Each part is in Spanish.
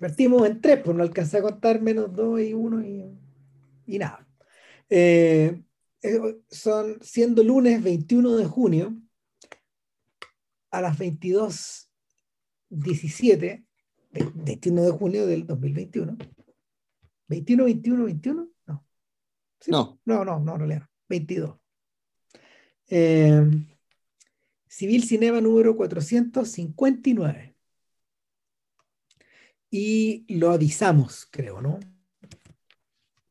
Partimos en tres, pues no alcancé a contar menos dos y uno y, y nada. Eh, eh, son siendo lunes 21 de junio a las 22.17, 21 de junio del 2021. 21, 21, 21, no. No. No, no, no, en realidad, 22. Eh, Civil Cinema número 459. Y lo avisamos, creo, ¿no?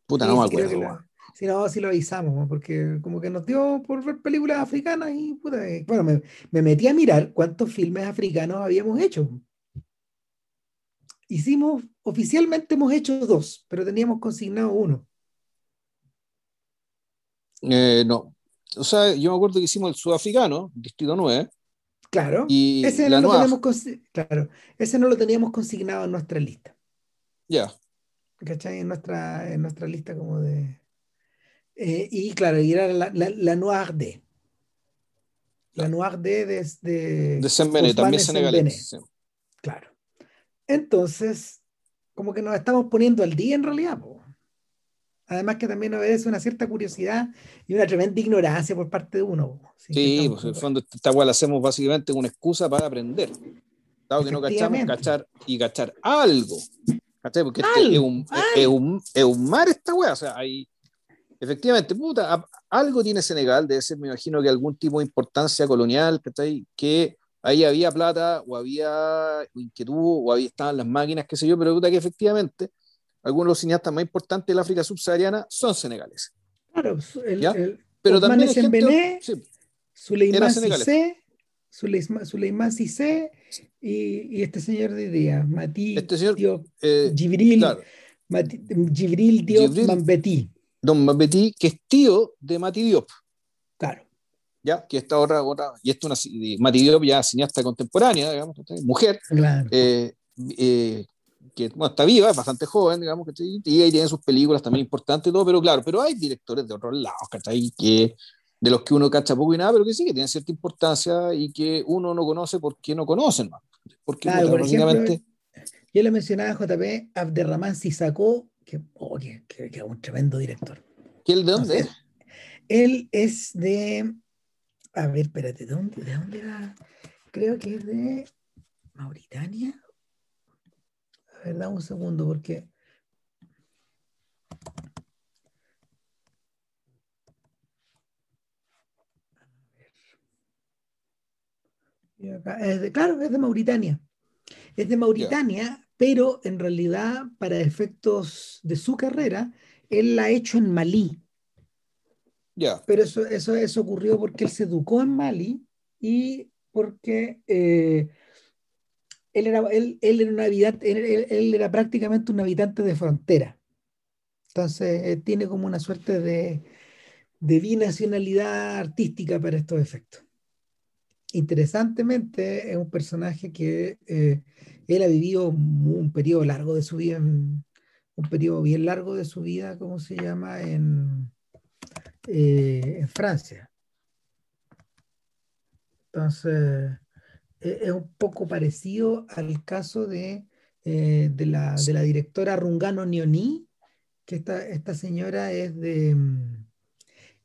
Puta, Sí, no me sí, acuerdo. que la-. Sí, no, sí lo avisamos, porque como que nos dio por ver películas africanas y puta, eh, bueno, me, me metí a mirar cuántos filmes africanos habíamos hecho. Hicimos, oficialmente hemos hecho dos, pero teníamos consignado uno. Eh, no. O sea, yo me acuerdo que hicimos el sudafricano, Distrito 9, Claro, y ese la no lo Noir. teníamos consi- claro, ese no lo teníamos consignado en nuestra lista, Ya. ¿cachai? En nuestra, en nuestra lista como de... eh, y claro, y era la, la, la Noir D. La Noir D de, de, De Sembene, también senegalés. sí. Claro. Entonces, como que nos estamos poniendo al día en realidad. po. Además que también obedece una cierta curiosidad y una tremenda ignorancia por parte de uno. Sí, estamos pues en el fondo esta la hacemos básicamente una excusa para aprender. Dado que no cachamos, cachar y cachar algo. ¿Cachai? Porque este es, un, es- un, es un mar esta weá. O sea, hay. Efectivamente, puta, algo tiene Senegal, debe ser, me imagino que algún tipo de importancia colonial, ¿cachai? Que ahí había plata, o había inquietud, o ahí estaban las máquinas, qué sé yo, pero puta que efectivamente algunos de los cineastas más importantes del África subsahariana son senegaleses. Claro, el, el Pero Ousmane también gente- Sembene, sí, Suleiman. Cissé, Suleima- Suleiman Cissé y, y este señor de día, Mati Este señor, Diop, eh, Jibril, claro, Mati- Jibril Diop Jibril. Mambeti. Don Mambetí, que es tío de Mati Diop, Claro, ¿ya? Que esta otra, otra y esto es una, Mati Diop ya cineasta contemporánea, digamos, mujer, claro. eh, eh, que bueno, está viva, es bastante joven, digamos, ¿cachai? y ahí tiene sus películas también importantes y todo, pero claro, pero hay directores de otros lados, ¿cachai? Que, de los que uno cacha poco y nada, pero que sí, que tienen cierta importancia y que uno no conoce porque no conocen, ¿no? Porque Claro, por ejemplo, Yo le mencionaba a JP Abderrahman Sissako, que, oh, que, que- que es un tremendo director. ¿que él de dónde Entonces, es? Él es de. A ver, espérate, ¿de dónde, de dónde era? Creo que es de Mauritania. A ver, dame un segundo, porque. Y acá, es de- claro, es de Mauritania. Es de Mauritania, pero en realidad, para efectos de su carrera, él la ha hecho en Malí. Ya, Pero eso, eso, eso ocurrió porque él se educó en Mali y porque eh, él, era, él, él era un habitante, él, él- era prácticamente un habitante de frontera. Entonces, eh, tiene como una suerte de, de binacionalidad artística para estos efectos. Interesantemente, es un personaje que eh, él ha vivido mu- un periodo largo de su vida, en- un periodo bien largo de su vida, ¿cómo se llama? En, eh, en Francia. Entonces, es un poco parecido al caso de, eh, de la, de la directora Rungano Nioni, que esta, esta señora es de, mm,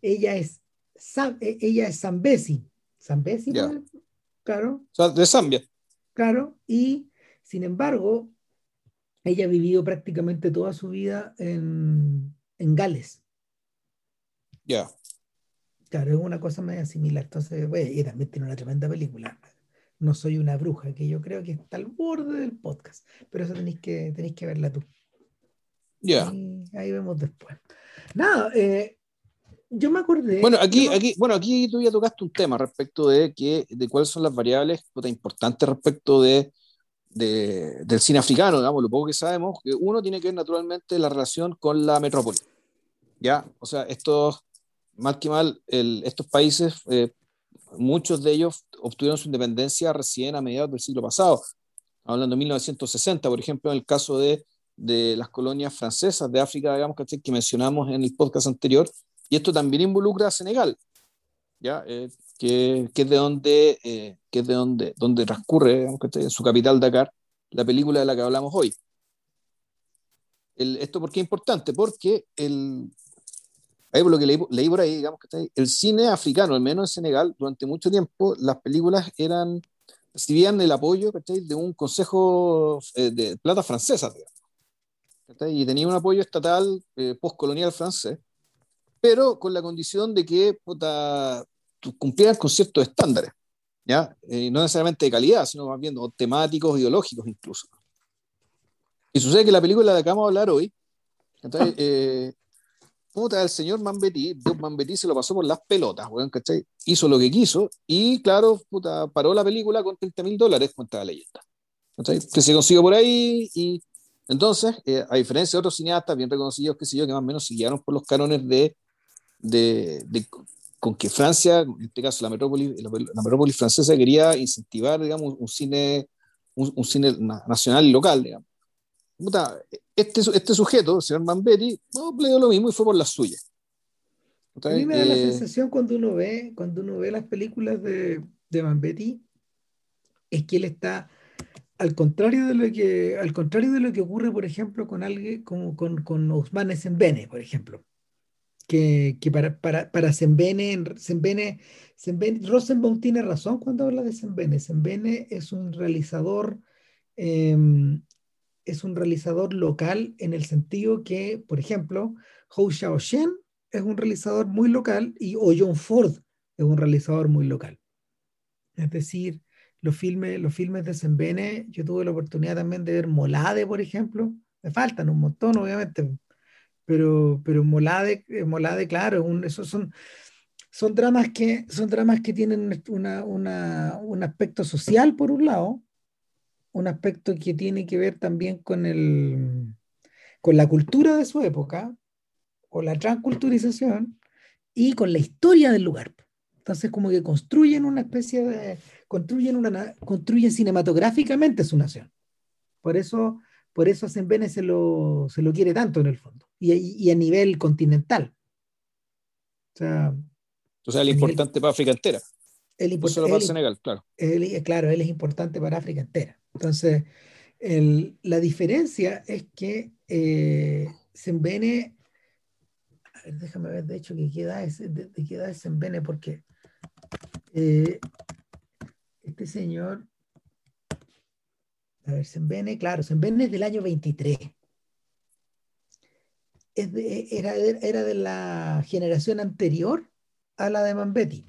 ella es, e- ella es Zambesi, Zambesi. ¿no? claro, de Zambia. claro, y sin embargo, ella ha vivido prácticamente toda su vida en, en Gales. Ya. Claro, es una cosa media similar. Entonces, bueno, y también tiene una tremenda película. No soy una bruja, que yo creo que está al borde del podcast. Pero eso tenéis que, tenéis que verla tú. Ya. Ahí, ahí vemos después. Nada, eh, yo me acordé. Bueno, aquí, yo me- aquí, bueno, aquí tú ya tocaste un tema respecto de que, de cuáles son las variables importantes respecto de, de- del cine africano, digamos, lo poco que sabemos, que uno tiene que ver naturalmente la relación con la metrópoli. ¿Ya? O sea, estos, mal que mal, el- estos países, eh, muchos de ellos obtuvieron su independencia recién a mediados del siglo pasado, hablando de 1960, por ejemplo, en el caso de, de las colonias francesas de África, digamos, ¿cachai? que mencionamos en el podcast anterior, y esto también involucra a Senegal, ¿ya? Eh, que, que es de donde, eh, que es de donde, donde transcurre, digamos, en su capital Dakar, la película de la que hablamos hoy. el, ¿Esto por qué es importante? Porque el, ahí por lo que leí, leí, por ahí, digamos que el cine africano, al menos en Senegal, durante mucho tiempo, las películas eran, recibían el apoyo de un consejo eh, de plata francesa, digamos, y tenía un apoyo estatal eh, postcolonial francés, pero con la condición de que puta, cumplieran con ciertos estándares, ¿ya? Eh, no necesariamente de calidad, sino más bien temáticos, ideológicos incluso. Y sucede que la película de la que vamos a hablar hoy, entonces, eh, puta, el señor Mambetti, Mambetti se lo pasó por las pelotas, weón, ¿cachai? Hizo lo que quiso y, claro, puta, paró la película con 30 mil dólares, cuenta la leyenda. ¿cachai? Que se consiguió por ahí y entonces, eh, a diferencia de otros cineastas bien reconocidos, que sé yo, que más o menos siguieron por los cánones de, de, de con que Francia, en este caso la metrópoli, la, la metrópoli francesa, quería incentivar, digamos, un cine, un, un cine nacional y local, digamos este, este sujeto, el señor Mambetti, no, le dio lo mismo y fue por las suyas. A mí me da la eh, sensación cuando uno ve, cuando uno ve las películas de, de Mambetti, es que él está al contrario de lo que, al contrario de lo que ocurre, por ejemplo, con alguien como con, con Ousmane Sembene, por ejemplo. Que, que para, para, para Sembene, Sembene, Sembene, Rosenbaum tiene razón cuando habla de Sembene. Sembene es un realizador eh, es un realizador local en el sentido que, por ejemplo, Hou Xiaoshen es un realizador muy local y o John Ford es un realizador muy local. Es decir, los filmes, los filmes de Sembene, yo tuve la oportunidad también de ver Molade, por ejemplo. Me faltan un montón, obviamente, pero, pero Molade, eh, Molade claro, esos son, son, dramas que, son dramas que tienen una, un aspecto social, por un lado, un aspecto que tiene que ver también con, el, con la cultura de su época, o la transculturización, y con la historia del lugar. Entonces, como que construyen una especie de. construyen, una, construyen cinematográficamente su nación. Por eso, por eso a Sembene se lo, se lo quiere tanto en el fondo, y, y a nivel continental. O sea, o sea, el importante para África entera. El, no solo para Senegal, claro. claro, él es importante para África entera. Entonces, la diferencia es que eh, Sembene, a ver, déjame ver de hecho que queda ese, de, qué edad es Sembene, porque eh, este señor, a ver, Sembene, claro, Sembene es del año 23. Es era, era de la generación anterior a la de Mambetti.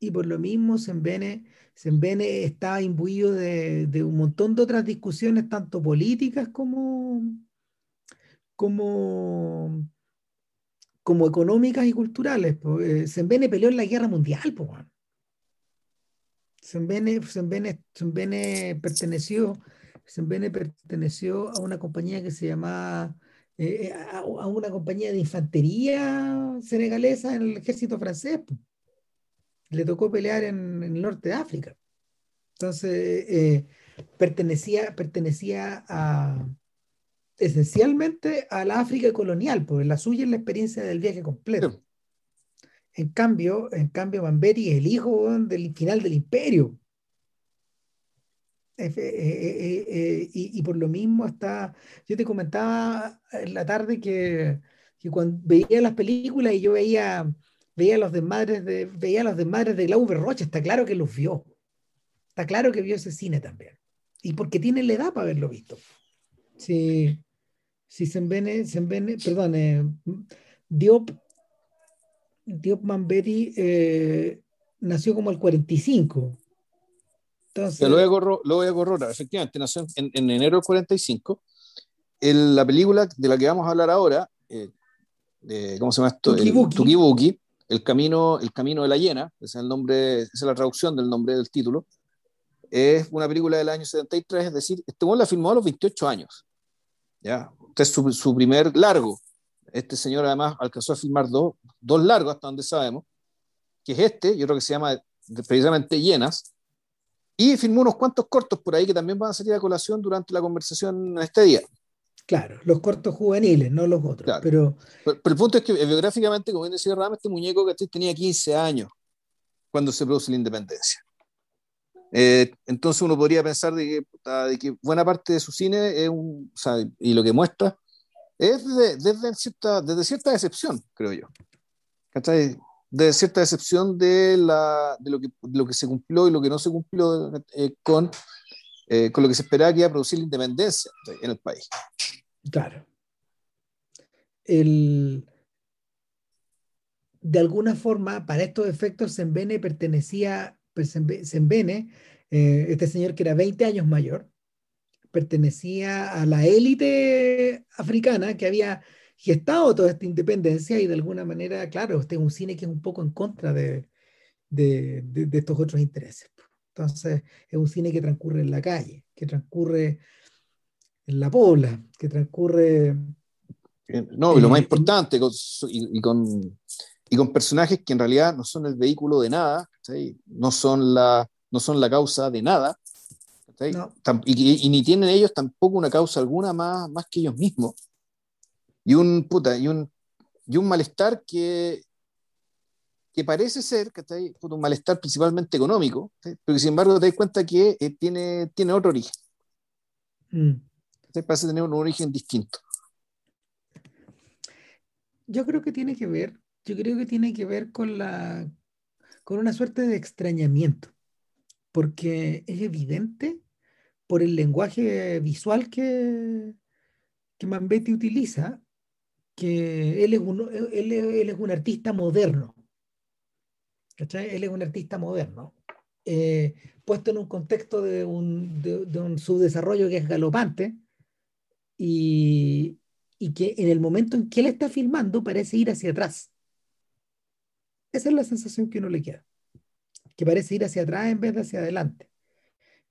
Y por lo mismo Sembene Sembene estaba imbuido de, de, un montón de otras discusiones, tanto políticas como, como, económicas y culturales. Eh, Sembene peleó en la guerra mundial. Sembene, perteneció, perteneció a una compañía que se llamaba, eh, a, una compañía de infantería senegalesa en el ejército francés le tocó pelear en, el norte de África. Entonces, eh, pertenecía, pertenecía a, esencialmente a la África colonial, porque la suya es la experiencia del viaje completo. En cambio, en cambio, Mambetti es el hijo del final del imperio. Eh, eh, y, por lo mismo está, yo te comentaba en la tarde que, que cuando veía las películas y yo veía veía los desmadres de, veía los desmadres de Glauber Rocha, está claro que los vio. Está claro que vio ese cine también. Y porque tiene la edad para haberlo visto. Si, si Sembene, Sembene, perdón, eh, Diop, Diop Mambetti eh, nació como el 45. Entonces, lo, voy a corroborar, efectivamente, nació en, enero del 45. El, la película de la que vamos a hablar ahora, eh, ¿cómo se llama esto? Tukibuki el camino, el camino de la hiena, ese es el nombre, esa es la traducción del nombre del título, es una película del año 73, es decir, este la filmó a los 28 años. ¿ya? Este es su, su, primer largo. Este señor además alcanzó a filmar dos, dos largos, hasta donde sabemos, que es este, yo creo que se llama precisamente Hienas, y filmó unos cuantos cortos por ahí que también van a salir a colación durante la conversación este día. Claro, los cortos juveniles, no los otros. Pero... pero... el punto es que eh, biográficamente, como bien decía Ram, este muñeco que tenía 15 años cuando se produce la independencia. Eh, entonces uno podría pensar de que, de que, buena parte de su cine es un, o sea, y lo que muestra es desde, cierta, desde cierta decepción, creo yo. ¿Cachai? Desde cierta decepción de, la, de, lo que, lo que se cumplió y lo que no se cumplió eh, con, eh, con lo que se esperaba que iba a producir la independencia en el país. Claro. El, de alguna forma, para estos efectos, Sembene pertenecía, pues, Sembene, eh, este señor que era 20 años mayor, pertenecía a la élite africana que había gestado toda esta independencia y de alguna manera, claro, este es un cine que es un poco en contra de, de, estos otros intereses. Entonces, es un cine que transcurre en la calle, que transcurre en la pobla, que transcurre... No, y lo más importante, y, con, y con personajes que en realidad no son el vehículo de nada, no, son la, no son la causa de nada, y, ni tienen ellos tampoco una causa alguna más, más que ellos mismos. Y un, puta, y un, y un malestar que, que parece ser ahí, un malestar principalmente económico, pero que sin embargo te das cuenta que eh, tiene, tiene otro origen. Mm. Parece tener un origen distinto. Yo creo que tiene que ver, yo creo que tiene que ver con la con una suerte de extrañamiento, porque es evidente por el lenguaje visual que, que Mambetti utiliza, que él es un, él, es un artista moderno. ¿Cachai? Él es un artista moderno, eh, puesto en un contexto de un, de, un subdesarrollo que es galopante y, y que en el momento en que él está filmando parece ir hacia atrás. Esa es la sensación que uno le queda, que parece ir hacia atrás en vez de hacia adelante.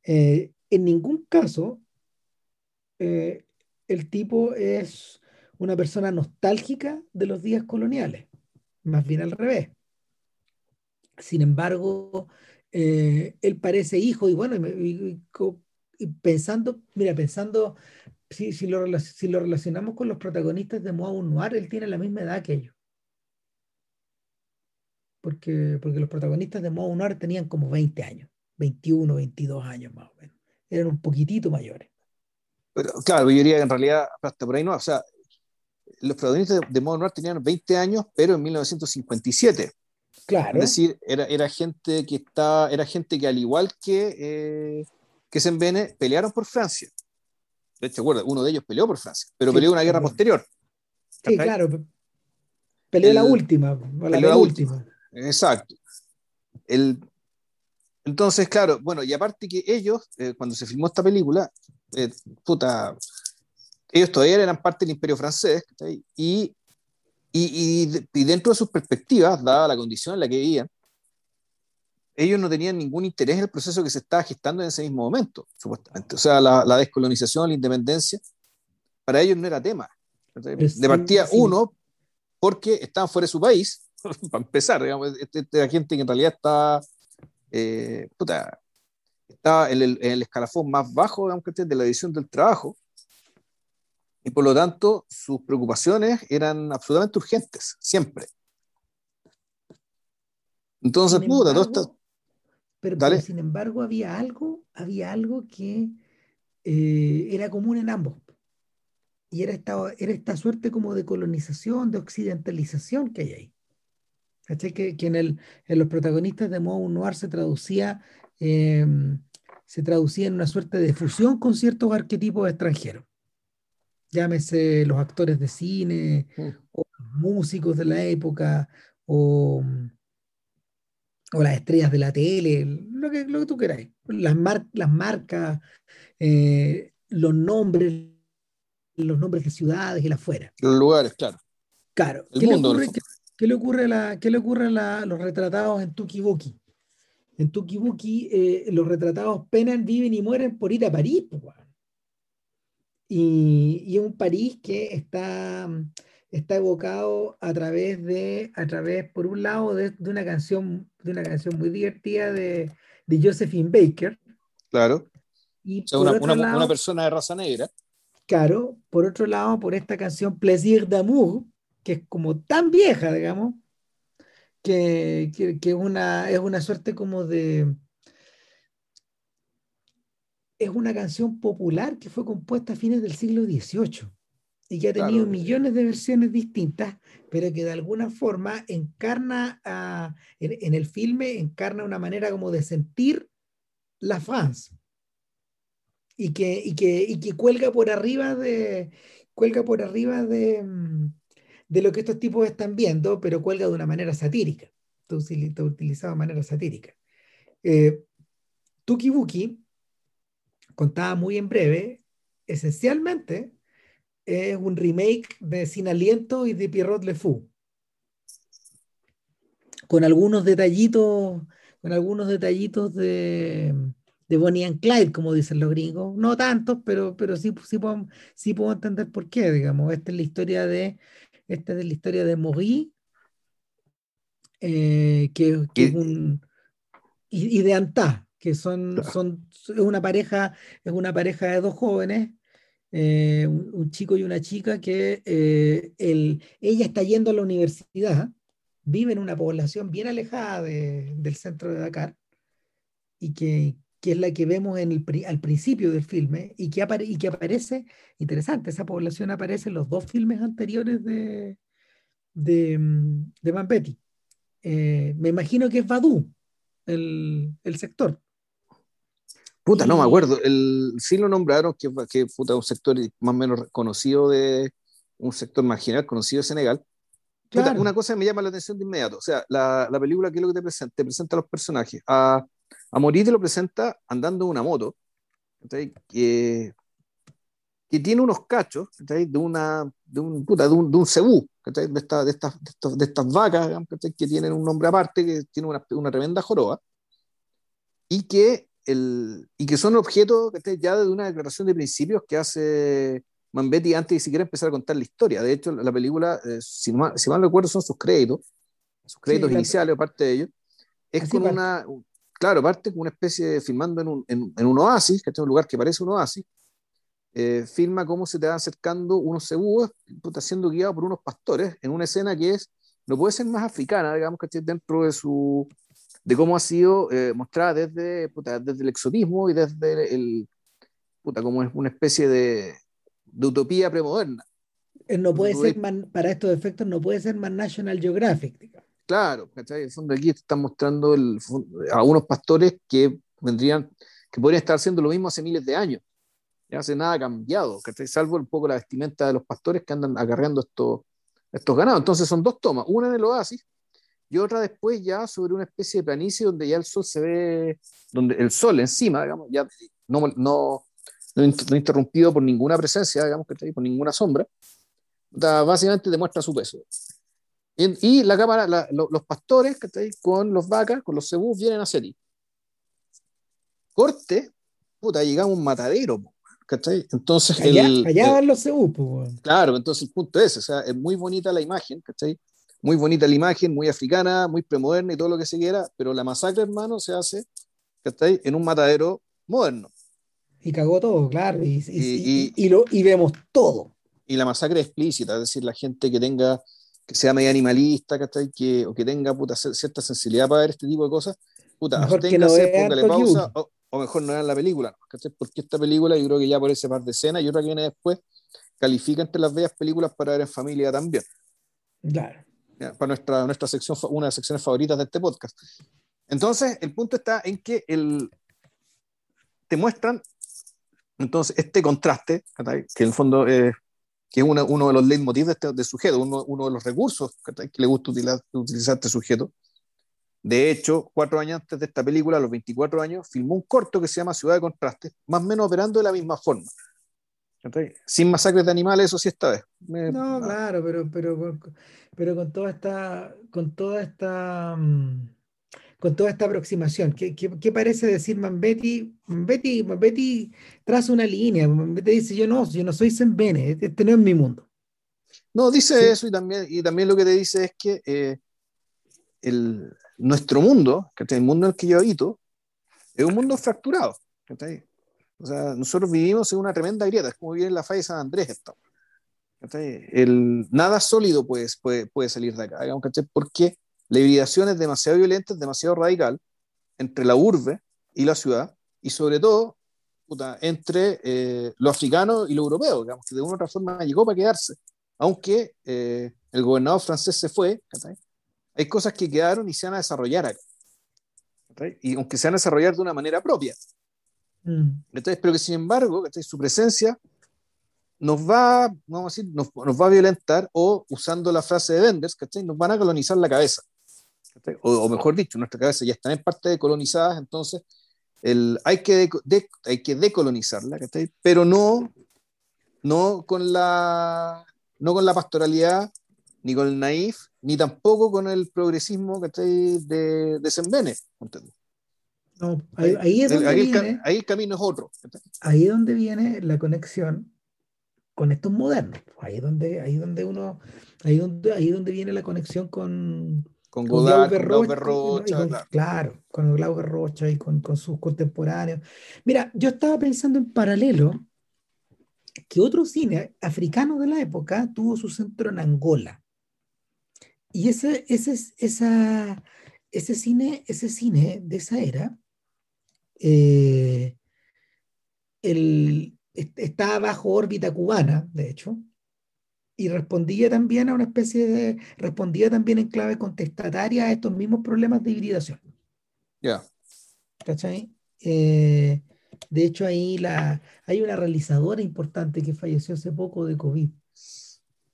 Eh, en ningún caso eh, el tipo es una persona nostálgica de los días coloniales, más bien al revés. Sin embargo, eh, él parece hijo y bueno, y, pensando, mira, pensando, si, si, lo, si, lo, relacionamos con los protagonistas de Moab Noir, él tiene la misma edad que ellos. Porque, porque los protagonistas de Moab Noir tenían como 20 años, 21, 22 años más o menos eran un poquitito mayores. Pero, claro, yo diría que en realidad hasta por ahí no, o sea, los protagonistas de, Modo Noir tenían 20 años, pero en 1957. Claro. Es decir, era, era gente que está, era gente que al igual que, eh, que Sembene, pelearon por Francia. De hecho, uno de ellos peleó por Francia, pero peleó una guerra posterior. Sí, claro. Peleó la última, la, la última. Exacto. El, entonces, claro, bueno, y aparte que ellos, eh, cuando se filmó esta película, eh, puta, ellos todavía eran parte del imperio francés, y, y, y, dentro de sus perspectivas, dada la condición en la que vivían, ellos no tenían ningún interés en el proceso que se estaba gestando en ese mismo momento, supuestamente. O sea, la, la descolonización, la independencia, para ellos no era tema. De partida, uno, porque estaban fuera de su país, para empezar, digamos, esta este, gente que en realidad está eh, puta, estaba en el, escalafón más bajo de la edición del trabajo y por lo tanto sus preocupaciones eran absolutamente urgentes, siempre. Entonces, puta, pero, sin embargo había algo, había algo que eh, era común en ambos. Y era esta, era esta suerte como de colonización, de occidentalización que hay ahí. Que, que en, el, en, los protagonistas de modo Noir se traducía, em, se traducía en una suerte de fusión con ciertos arquetipos extranjeros. Llámese los actores de cine, mm. o los músicos de la época, o, o las estrellas de la tele, lo que, lo que tú queráis. Las, las marcas, eh, los nombres, los nombres de ciudades y la fuera. Los lugares, claro. Claro. El mundo, ¿Qué le ocurre a, la, qué le ocurre a los retratados en Tukibuki? En Tukibuki eh, los retratados penan, viven y mueren por ir a París. y, y, es un París que está, está evocado a través de, a través, por un lado, de, de una canción, de una canción muy divertida de, de Josephine Baker. Claro. Y una, una, una, persona de raza negra. Claro, por otro lado, por esta canción Plaisir d'amour, que es como tan vieja, digamos, que, que, una, es una suerte como de... Es una canción popular que fue compuesta a fines del siglo XVIII. Y que ha tenido millones de versiones distintas, pero que de alguna forma encarna en, el filme, encarna una manera como de sentir la fans y que, y que, que cuelga por arriba de cuelga por arriba de, mm, de lo que estos tipos están viendo, pero cuelga de una manera satírica, está utilizado de manera satírica. Eh, Tuki Buki contaba muy en breve, esencialmente es un remake de Sin Aliento y de Pierrot Le Fou. Con algunos detallitos, con algunos detallitos de, de Bonnie and Clyde, como dicen los gringos. No tantos, pero, pero sí, sí, puedo, sí puedo entender por qué, digamos. Esta es la historia de, esta es la historia de Maurice, eh, que, es un... Y, de Antá, que son, son es una pareja, es una pareja de dos jóvenes eh, un, chico y una chica que eh, ella está yendo a la universidad, vive en una población bien alejada del centro de Dakar y que, es la que vemos en el, al principio del filme y que, y que aparece, interesante, esa población aparece en los dos filmes anteriores de, de, de Mampetti. Eh, me imagino que es Badu el, el sector. Puta, no me acuerdo. El, sí lo nombraron, que, que puta, un sector más o menos conocido de, un sector marginal conocido de Senegal. una cosa que me llama la atención de inmediato. O sea, la, la película, ¿qué es lo que te presenta? Te presenta a los personajes. A, a Morí te lo presenta andando en una moto, que, que tiene unos cachos de, una, de, un, puta, de, un, de un cebú, de, esta, de, estas, de, estas vacas que tienen un nombre aparte, que tiene una, una tremenda joroba, y que el, y que son objeto ya de una declaración de principios que hace Mambetti antes de siquiera empezar a contar la historia. De hecho, la película, eh, si, mal, si mal recuerdo, son sus créditos, sus créditos iniciales, parte de ellos, es con una, claro, parte con una especie de filmando en un, en, un oasis, que es un lugar que parece un oasis, eh, filma cómo se te van acercando unos cebúes, siendo guiado por unos pastores, en una escena que es, no puede ser más africana, digamos, que dentro de su, de cómo ha sido eh, mostrada desde, desde el exotismo y desde el, puta, como es una especie de, de utopía premoderna. Eh, no puede ser, para estos efectos, no puede ser más National Geographic. Claro, ¿cachai? En el fondo aquí están mostrando el, a unos pastores que vendrían, que podrían estar haciendo lo mismo hace miles de años. Ya hace nada cambiado, ¿cachai? Salvo un poco la vestimenta de los pastores que andan acarreando estos, estos ganados. Entonces son dos tomas, una en el oasis y otra después ya sobre una especie de planicie donde ya el sol se ve, donde el sol encima, digamos, ya no, no, no, interrumpido por ninguna presencia, digamos, que está ahí, por ninguna sombra, básicamente demuestra su peso. Y, y la cámara, los pastores que está ahí, con los vacas, con los cebús, vienen hacia ti. Corte, puta, llegamos a un matadero, ¿cachai? Entonces, allá, allá van los cebús, Claro, entonces el punto es, o sea, es muy bonita la imagen, ¿cachai? Muy bonita la imagen, muy africana, muy premoderna y todo lo que se quiera, pero la masacre, hermano, se hace ahí en un matadero moderno. Y cagó todo, claro, y, y, lo, y vemos todo. Y la masacre explícita, es decir, la gente que tenga, que sea medio animalista, Que, o que tenga puta, cierta sensibilidad para ver este tipo de cosas, puta, mejor que no póngale pausa, o, o, mejor no vean la película, Porque esta película, yo creo que ya por ese par de escenas y otra que viene después, califica entre las bellas películas para ver en familia también. Claro para nuestra, nuestra sección, una de las secciones favoritas de este podcast. Entonces, el punto está en que el, te muestran entonces este contraste, que en el fondo es que es uno de los leitmotivs de este de sujeto, uno, uno, de los recursos que le gusta utilizar, utilizar este sujeto. De hecho, cuatro años antes de esta película, a los 24 años, filmó un corto que se llama Ciudad de Contrastes, más o menos operando de la misma forma. Sin masacres de animales, eso sí esta vez. no, claro, pero, pero, pero con toda esta, con toda esta, mm, con toda esta aproximación, ¿qué, qué, parece decir Mambetti? Mambetti, Mambetti traza una línea, Mambetti dice, yo no, yo no soy Sembene, este, este no es mi mundo. No, dice eso y también, y también lo que te dice es que eh, el, nuestro mundo, el mundo en el que yo habito, es un mundo fracturado. O sea, nosotros vivimos en una tremenda grieta, es como vivir en la falla de San Andrés. El, nada sólido puede, puede, puede salir de acá, porque la hibridación es demasiado violenta, es demasiado radical entre la urbe y la ciudad, y sobre todo, entre eh, lo africano y lo europeo, digamos, que de una u otra forma llegó para quedarse. Aunque eh, el gobernador francés se fue, hay cosas que quedaron y se van a desarrollar acá. Y aunque se van a desarrollar de una manera propia. Mm. Entonces, pero que sin embargo, su presencia nos va, vamos a decir, nos, nos, va a violentar o, usando la frase de Wenders, nos van a colonizar la cabeza. O, mejor dicho, nuestra cabeza ya están en parte colonizadas, entonces el, hay, que hay que decolonizarla, pero no, no, con la, no con la pastoralidad, ni con el naif, ni tampoco con el progresismo de, de Sembene. No, ahí, es donde viene, ahí el camino es otro. Ahí es donde viene la conexión con estos modernos. Ahí es donde, ahí donde uno, ahí donde, ahí donde viene la conexión con, con Godard, con Rocha, claro. con Glauber Rocha y con, con, sus contemporáneos. Mira, yo estaba pensando en paralelo que otro cine africano de la época tuvo su centro en Angola. Y ese, ese, esa, ese, cine, ese cine de esa era eh, el, estaba bajo órbita cubana, de hecho, y respondía también a una especie de, respondía también en clave contestataria a estos mismos problemas de hibridación. Ya. ¿Cachai? Eh, de hecho, ahí la, hay una realizadora importante que falleció hace poco de COVID.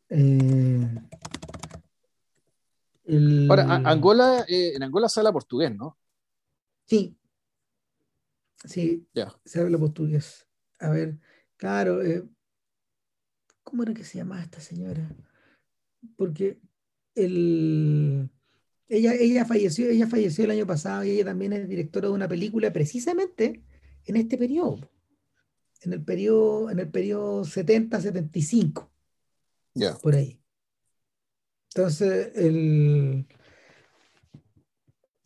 Eh, Ahora, Angola, eh, en Angola se habla portugués, ¿no? Sí. Sí, se habla portugués. A ver, claro, ¿Cómo era que se llamaba esta señora? Porque el, ella, ella, falleció, ella falleció el año pasado y ella también es directora de una película precisamente en este periodo, en el periodo, en el periodo 70-75, por ahí. Entonces, el,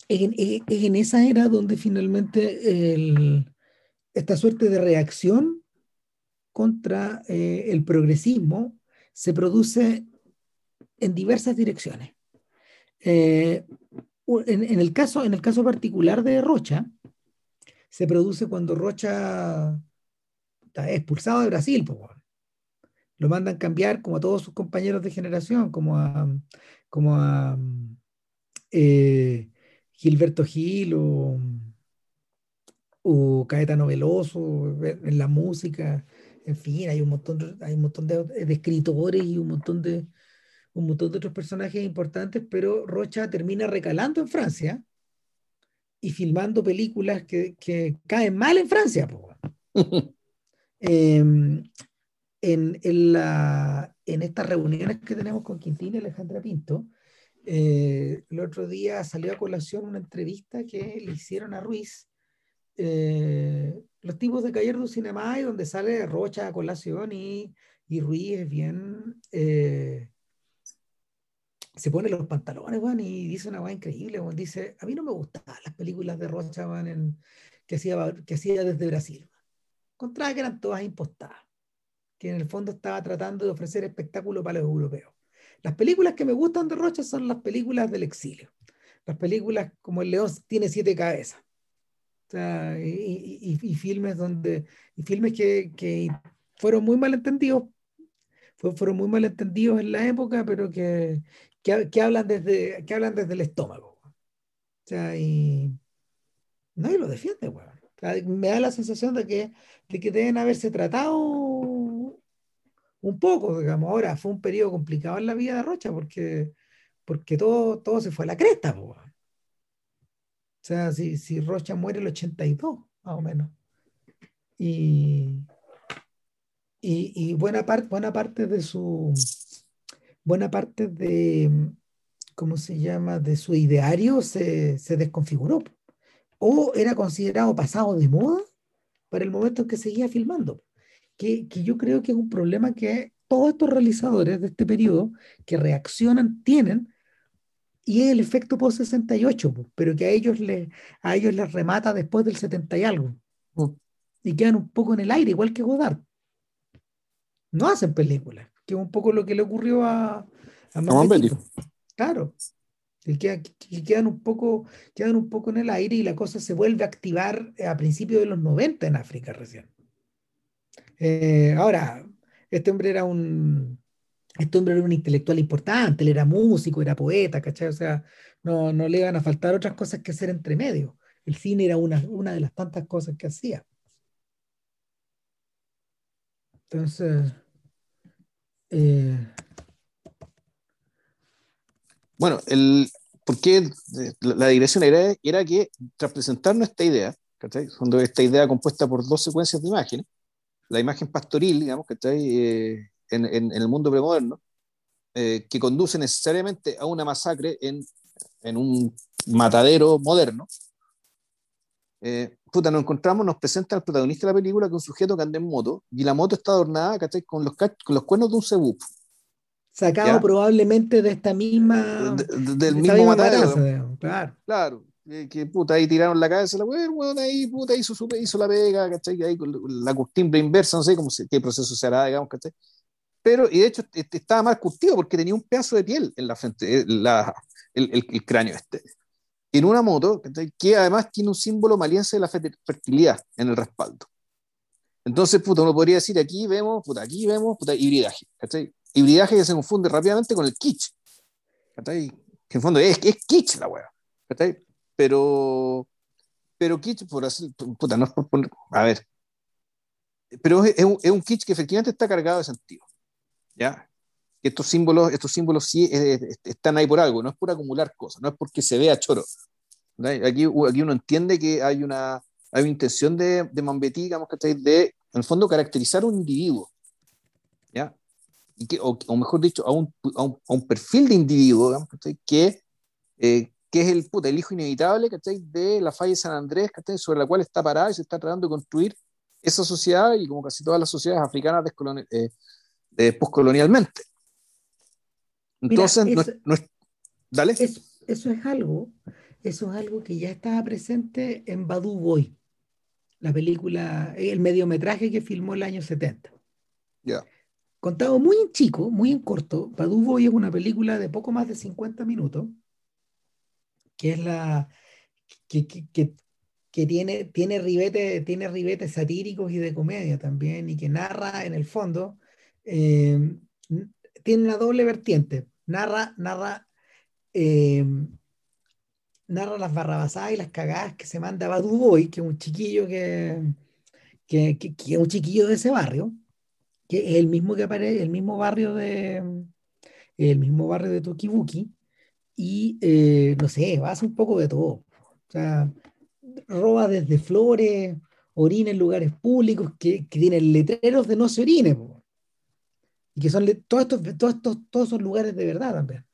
es, en, esa era donde finalmente esta suerte de reacción contra eh, el progresismo se produce en diversas direcciones. Eh, en, el caso, en el caso particular de Rocha, se produce cuando Rocha está expulsado de Brasil. lo mandan cambiar como a todos sus compañeros de generación, como a, como a eh, Gilberto Gil o, o Caetano Veloso en la música en fin, hay un montón, de, hay un montón de, escritores y un montón de, un montón de otros personajes importantes, pero Rocha termina recalando en Francia y filmando películas que, que caen mal en Francia. Em, en, en, la, en, estas reuniones que tenemos con Quintín y Alejandra Pinto, eh, el otro día salió a colación una entrevista que le hicieron a Ruiz eh, los tipos de du Cinema y donde sale Rocha a colación y, y Ruiz es bien. Eh, se pone los pantalones, van y dice una cosa increíble, dice, a mí no me gustaban las películas de Rocha, que, hacía, que hacía desde Brasil. Encontraba que eran todas impostadas, que en el fondo estaba tratando de ofrecer espectáculo para los europeos. Las películas que me gustan de Rocha son las películas del exilio. Las películas como El León tiene siete cabezas y, filmes donde, y filmes que, que fueron muy mal entendidos, fueron muy mal entendidos en la época, pero que, que, que, hablan, desde, que hablan desde el estómago. O sea, y nadie lo defiende, me da la sensación de que, de que deben haberse tratado un poco, digamos. Ahora fue un periodo complicado en la vida de Rocha porque, porque todo, todo se fue a la cresta. O sea, si, si Rocha muere el 82, más o menos. Y, y, buena, parte buena parte de su buena parte de ¿cómo se llama? de su ideario se, desconfiguró o era considerado pasado de moda para el momento en que seguía filmando que, que yo creo que es un problema que todos estos realizadores de este periodo que reaccionan tienen y es el efecto post 68, pero que a ellos, les, a ellos les remata después del 70 y algo. Y quedan un poco en el aire, igual que Godard. No hacen películas, que es un poco lo que le ocurrió a, a Claro. Y quedan, un poco, quedan un poco en el aire y la cosa se vuelve a activar a principios de los 90 en África recién. Eh, ahora, este hombre era un, este hombre era un intelectual importante, él era músico, era poeta, ¿cachai? O sea, no, no le iban a faltar otras cosas que hacer entre medio. El cine era una, una de las tantas cosas que hacía. Entonces, eh, bueno, el, porque la digresión era, era que tras presentarnos esta idea, cuando esta idea compuesta por dos secuencias de imágenes, la imagen pastoril, digamos, que eh, en, en, el mundo premoderno, eh, que conduce necesariamente a una masacre en, en un matadero moderno, eh, puta, nos encontramos, nos presenta el protagonista de la película que un sujeto que anda en moto y la moto está adornada con los, con los cuernos de un cebú. Sacado probablemente de esta misma. del mismo matadero. claro. Claro. Que puta, ahí tiraron la cabeza, la weón, bueno, ahí puta hizo, su, hizo la pega, ¿cachai? Ahí con la curtimbre inversa, no sé cómo qué proceso se hará, digamos, ¿cachai? Pero, y de hecho, estaba mal curtido porque tenía un pedazo de piel en la frente, eh, la, el, el, el cráneo este en una moto que además tiene un símbolo maliense de la fertilidad en el respaldo. Entonces, puta, uno podría decir, aquí vemos, puta, aquí vemos, puta, hibridaje, ¿cachai? Hibridaje que se confunde rápidamente con el kitsch, ¿cachai? Que en fondo es, es kitsch la weá, ¿cachai? Pero, pero kitsch, por así, puta, no es por poner, a ver, pero es, un, es un kitsch que efectivamente está cargado de sentido, ¿ya? estos símbolos, estos símbolos sí eh, eh, están ahí por algo, no es por acumular cosas, no es porque se vea choro. Aquí, aquí uno entiende que hay una, hay una intención de, de Mambetí, digamos, que de, en el fondo, caracterizar un individuo, ¿ya? Y que, o, mejor dicho, a un, a, un, a un, perfil de individuo, digamos, que, eh, que es el, puta, el hijo inevitable de la falla de San Andrés, sobre la cual está parada y se está tratando de construir esa sociedad y como casi todas las sociedades africanas eh, postcolonialmente. Entonces, no, dale. Eso, eso, es algo, eso es algo que ya estaba presente en Badu Boy, la película, el mediometraje que filmó el año 70. Ya. Contado muy en chico, muy en corto, Badu Boy es una película de poco más de 50 minutos, que es la que, que, que, tiene, tiene, ribete, tiene ribetes satíricos y de comedia también, y que narra en el fondo, eh, tiene una doble vertiente. Narra, narra, eh, narra las barrabasadas y las cagadas que se manda Badu Boy, que es un chiquillo que, que, es un chiquillo de ese barrio, que es el mismo que aparece, el mismo barrio de el mismo barrio de Tokibuki, y eh, no sé, hacer un poco de todo. O sea, roba desde flores, orina en lugares públicos que, que tienen letreros de no se orine y que son todos estos, todos estos, todos esos lugares de verdad también.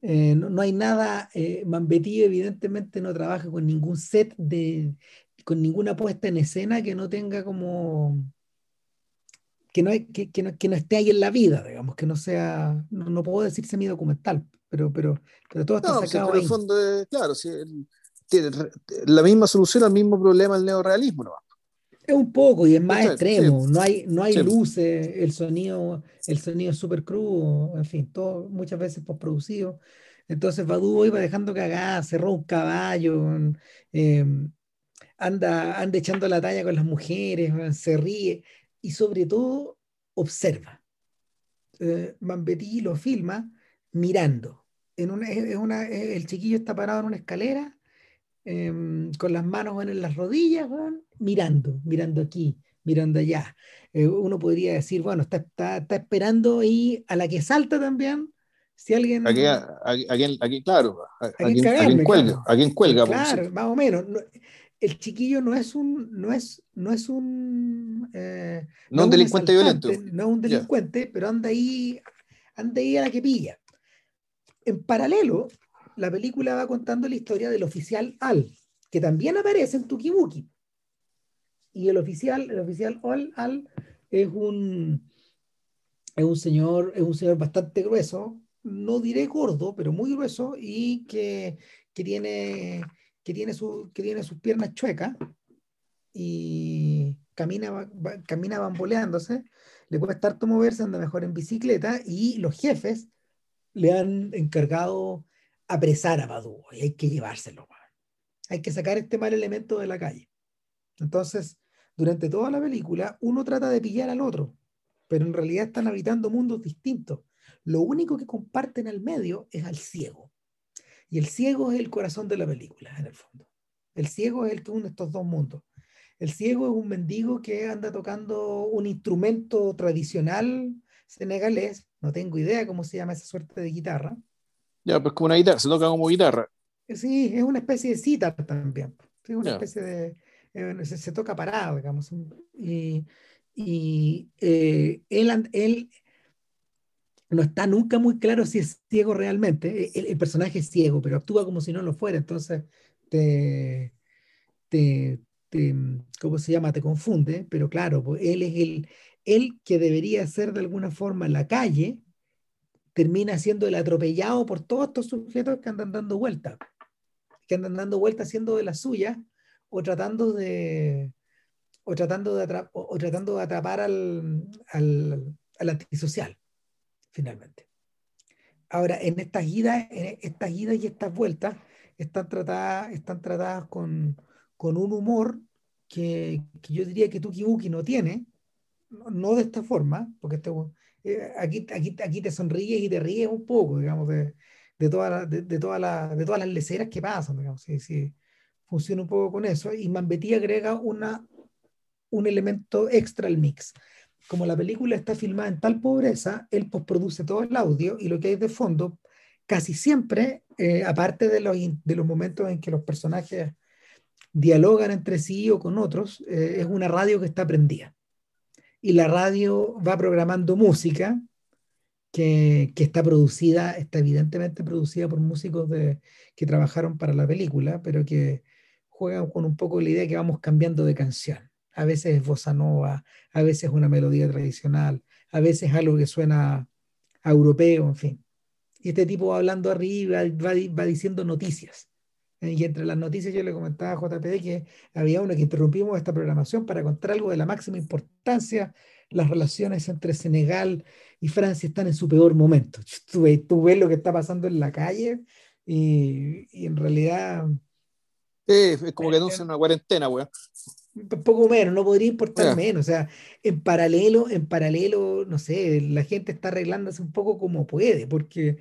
Eh, no, hay nada, eh, Mambetí evidentemente no trabaja con ningún set de, con ninguna puesta en escena que no tenga como, que no, que, que no, que no esté ahí en la vida, digamos, que no sea, no, no puedo decir semi-documental, pero, pero, pero todo está sacado ahí. En el fondo, claro, tiene la misma solución al mismo problema el neorealismo, ¿no? Es un poco y es más extremo, no hay, no hay luces, el sonido, el sonido es súper crudo, en fin, todo muchas veces postproducido. Entonces Badu iba dejando cagar, cerró un caballo, em, anda, anda echando la talla con las mujeres, se ríe y sobre todo observa. Eh, Mambetí lo filma mirando. En una, es una, el chiquillo está parado en una escalera Em, con las manos en las rodillas, mirando, mirando aquí, mirando allá. Eh, uno podría decir, bueno, está, está, esperando ahí a la que salta también. Si alguien. Aquí, aquí, aquí claro, aquí, cuelga, aquí cuelga. Claro, más o menos. El chiquillo no es un. No es, no es un. Eh, no, un delincuente violento. No es un delincuente, pero anda ahí, anda ahí a la que pilla. En paralelo, la película va contando la historia del oficial Al, que también aparece en Tukibuki. Y el oficial, el oficial Al, Al es un, es un señor, es un señor bastante grueso, no diré gordo, pero muy grueso, y que, que tiene, que, tiene su, que tiene sus piernas chuecas y camina, camina bamboleándose, le puede estar moverse, anda mejor en bicicleta, y los jefes le han encargado apresar a Badu hay que llevárselo. Hay que sacar este mal elemento de la calle. Entonces, durante toda la película, uno trata de pillar al otro, pero en realidad están habitando mundos distintos. Lo único que comparten al medio es al ciego. Y el ciego es el corazón de la película, en el fondo. El ciego es el que une estos dos mundos. El ciego es un mendigo que anda tocando un instrumento tradicional senegalés, no tengo idea cómo se llama esa suerte de guitarra. Ya, pues como una guitarra, se toca como guitarra. Sí, es una especie de citar también. Es una especie de, eh, se, toca parado, digamos. Y, y eh, él, él, no está nunca muy claro si es ciego realmente. El, personaje es ciego, pero actúa como si no lo fuera. Entonces, te, te, ¿cómo se llama? Te confunde. Pero claro, él es el, que debería ser de alguna forma en la calle, termina siendo el atropellado por todos estos sujetos que andan dando vueltas, que andan dando vueltas haciendo de la suya o tratando de, o tratando de, o tratando de atrapar al, al, al, antisocial, finalmente. Ahora, en estas idas, en estas idas y estas vueltas están tratadas, están tratadas con, con un humor que, que, yo diría que Tuki Buki no tiene, no de esta forma, porque este, eh, aquí, aquí, aquí te sonríes y te ríes un poco, digamos, de, de, toda de, de, toda de todas las leceras que pasan, digamos, sí, sí, funciona un poco con eso. Y Mambetí agrega una, un elemento extra al mix. Como la película está filmada en tal pobreza, él postproduce todo el audio y lo que hay de fondo, casi siempre, eh, aparte de los, de los momentos en que los personajes dialogan entre sí o con otros, eh, es una radio que está prendida y la radio va programando música que, que, está producida, está evidentemente producida por músicos de, que trabajaron para la película, pero que juegan con un poco la idea que vamos cambiando de canción. A veces es bossa nova, a veces una melodía tradicional, a veces algo que suena a europeo, en fin. Y este tipo va hablando arriba, va, va diciendo noticias. Eh, y entre las noticias yo le comentaba a JPD que había uno que interrumpimos esta programación para contar algo de la máxima importancia. Las relaciones entre Senegal y Francia están en su peor momento. Tú, tú ves lo que está pasando en la calle y, y en realidad... es como que anuncian una cuarentena, weón. Poco menos, no podría importar menos. O sea, en paralelo, en paralelo, no sé, la gente está arreglándose un poco como puede, porque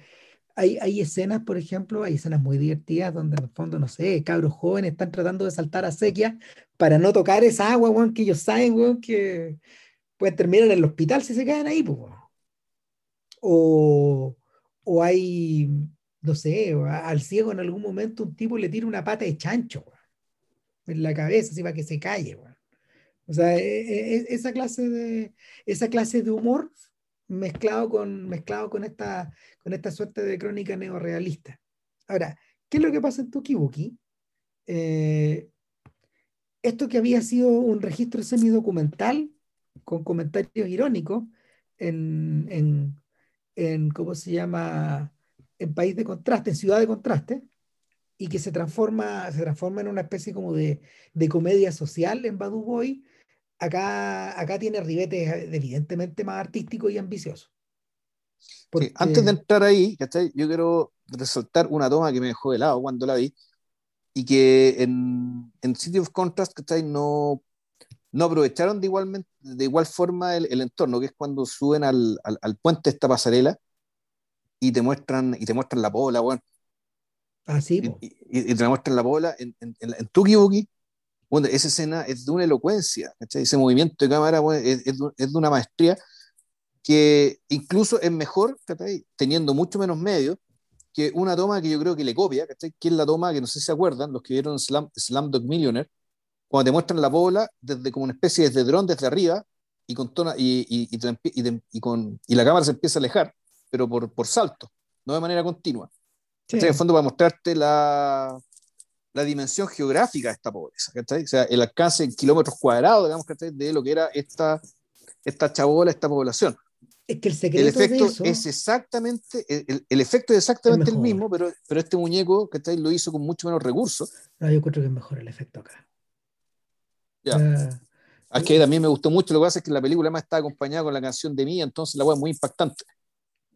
hay, escenas, por ejemplo, hay escenas muy divertidas donde en el fondo, no sé, cabros jóvenes están tratando de saltar a sequía para no tocar esa agua, weón, que ellos saben, weón, que pueden terminar en el hospital si se quedan ahí, pues. O, o hay, no sé, al ciego en algún momento un tipo le tira una pata de chancho, en la cabeza, así para que se calle. O sea, e, e, e, esa clase de, esa clase de humor mezclado con, mezclado con, esta, con esta suerte de crónica neorealista. Ahora, ¿qué es lo que pasa en Tukibuki? Eh, esto que había sido un registro semidocumental con comentarios irónicos en, en, en, ¿cómo se llama? En país de contraste, en ciudad de contraste, y que se transforma, se transforma en una especie como de, de comedia social en Badu Boy, acá, acá tiene ribetes evidentemente más artísticos y ambiciosos. antes de entrar ahí, yo quiero resaltar una toma que me dejó de lado cuando la vi y que en, en City of Contrast no, no aprovecharon de, igualmente, de igual forma el, el entorno, que es cuando suben al, al, al, puente esta pasarela y te muestran, y te muestran la bola, bueno. Ah, sí, y, y, y, te muestran la bola en, en, en, en Tuki Buki bueno, esa escena es de una elocuencia, ese movimiento de cámara es, es, de una maestría que incluso es mejor, teniendo mucho menos medios, que una toma que yo creo que le copia, que es la toma que no sé si se acuerdan, los que vieron Slam, Dog Millionaire, cuando te muestran la bola desde como una especie de dron desde arriba y, con tona, y, y, y, y, con, y la cámara se empieza a alejar, pero por, por salto, no de manera continua. Sí. En el fondo, para mostrarte la, la dimensión geográfica de esta pobreza, ¿cachai? O sea, el alcance en kilómetros cuadrados, digamos, ¿cachai? De lo que era esta, esta chabola, esta población. Es que el secreto el efecto de eso es exactamente, el, el efecto es exactamente el, el, mismo, pero, pero este muñeco, ¿cachai? Lo hizo con mucho menos recursos. No, yo creo que es mejor el efecto acá. Ya. Uh, es que a mí me gustó mucho, lo que pasa es que la película más está acompañada con la canción de Mía, entonces la web es muy impactante.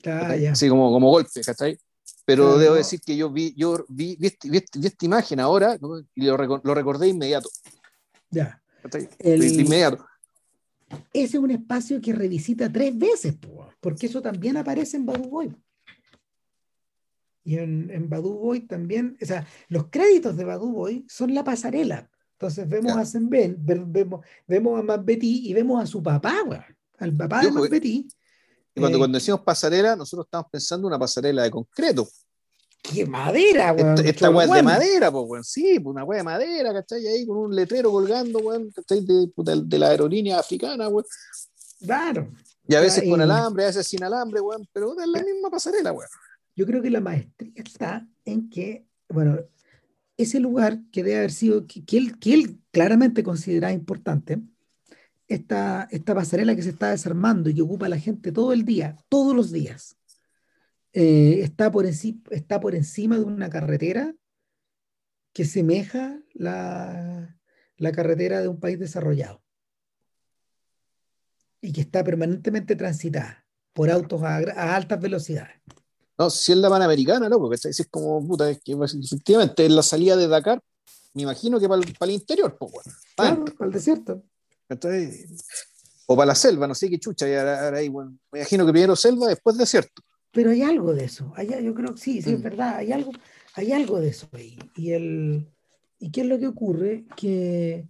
Ah. Así como, como golpe, ¿cachai? Pero claro, debo decir que yo vi, yo vi, vi, vi, vi esta imagen ahora ¿no? y lo, lo, recordé inmediato. Ya. El, inmediato. Ese es un espacio que revisita tres veces, porque eso también aparece en Badu Boy. Y en, en Badu Boy también, o sea, los créditos de Badu Boy son la pasarela. Entonces vemos a Senben, vemos, vemos a Matt Betty y vemos a su papá, al papá de Matt Betty. Y cuando, cuando decimos pasarela, nosotros estamos pensando en una pasarela de concreto. ¡Qué madera, weón! Esta, weá es de madera, pues, weón. Sí, una weá de madera, ¿cachai? Ahí con un letrero colgando, weón, ¿cachai? De, de, la aerolínea africana, weón. Claro. Y a veces con alambre, a veces sin alambre, weón. Pero es la misma pasarela, weón. Yo creo que la maestría está en que, bueno, ese lugar que debe haber sido, que, él, que él claramente consideraba importante, esta, esta pasarela que se está desarmando y que ocupa a la gente todo el día, todos los días, eh, está, por está por encima de una carretera que semeja la, la carretera de un país desarrollado y que está permanentemente transitada por autos a, altas velocidades. No, si es la Panamericana, ¿no? Porque es como, puta, es que pues, efectivamente es la salida de Dakar, me imagino que para el, interior, pues, bueno. Claro, para el desierto. O para la selva, no sé qué chucha, ahí, bueno, me imagino que primero selva, después desierto. Pero hay algo de eso, hay, yo creo que sí, sí, es mm. verdad, hay algo, hay algo de eso ahí. Y, el, ¿y qué es lo que ocurre? Que,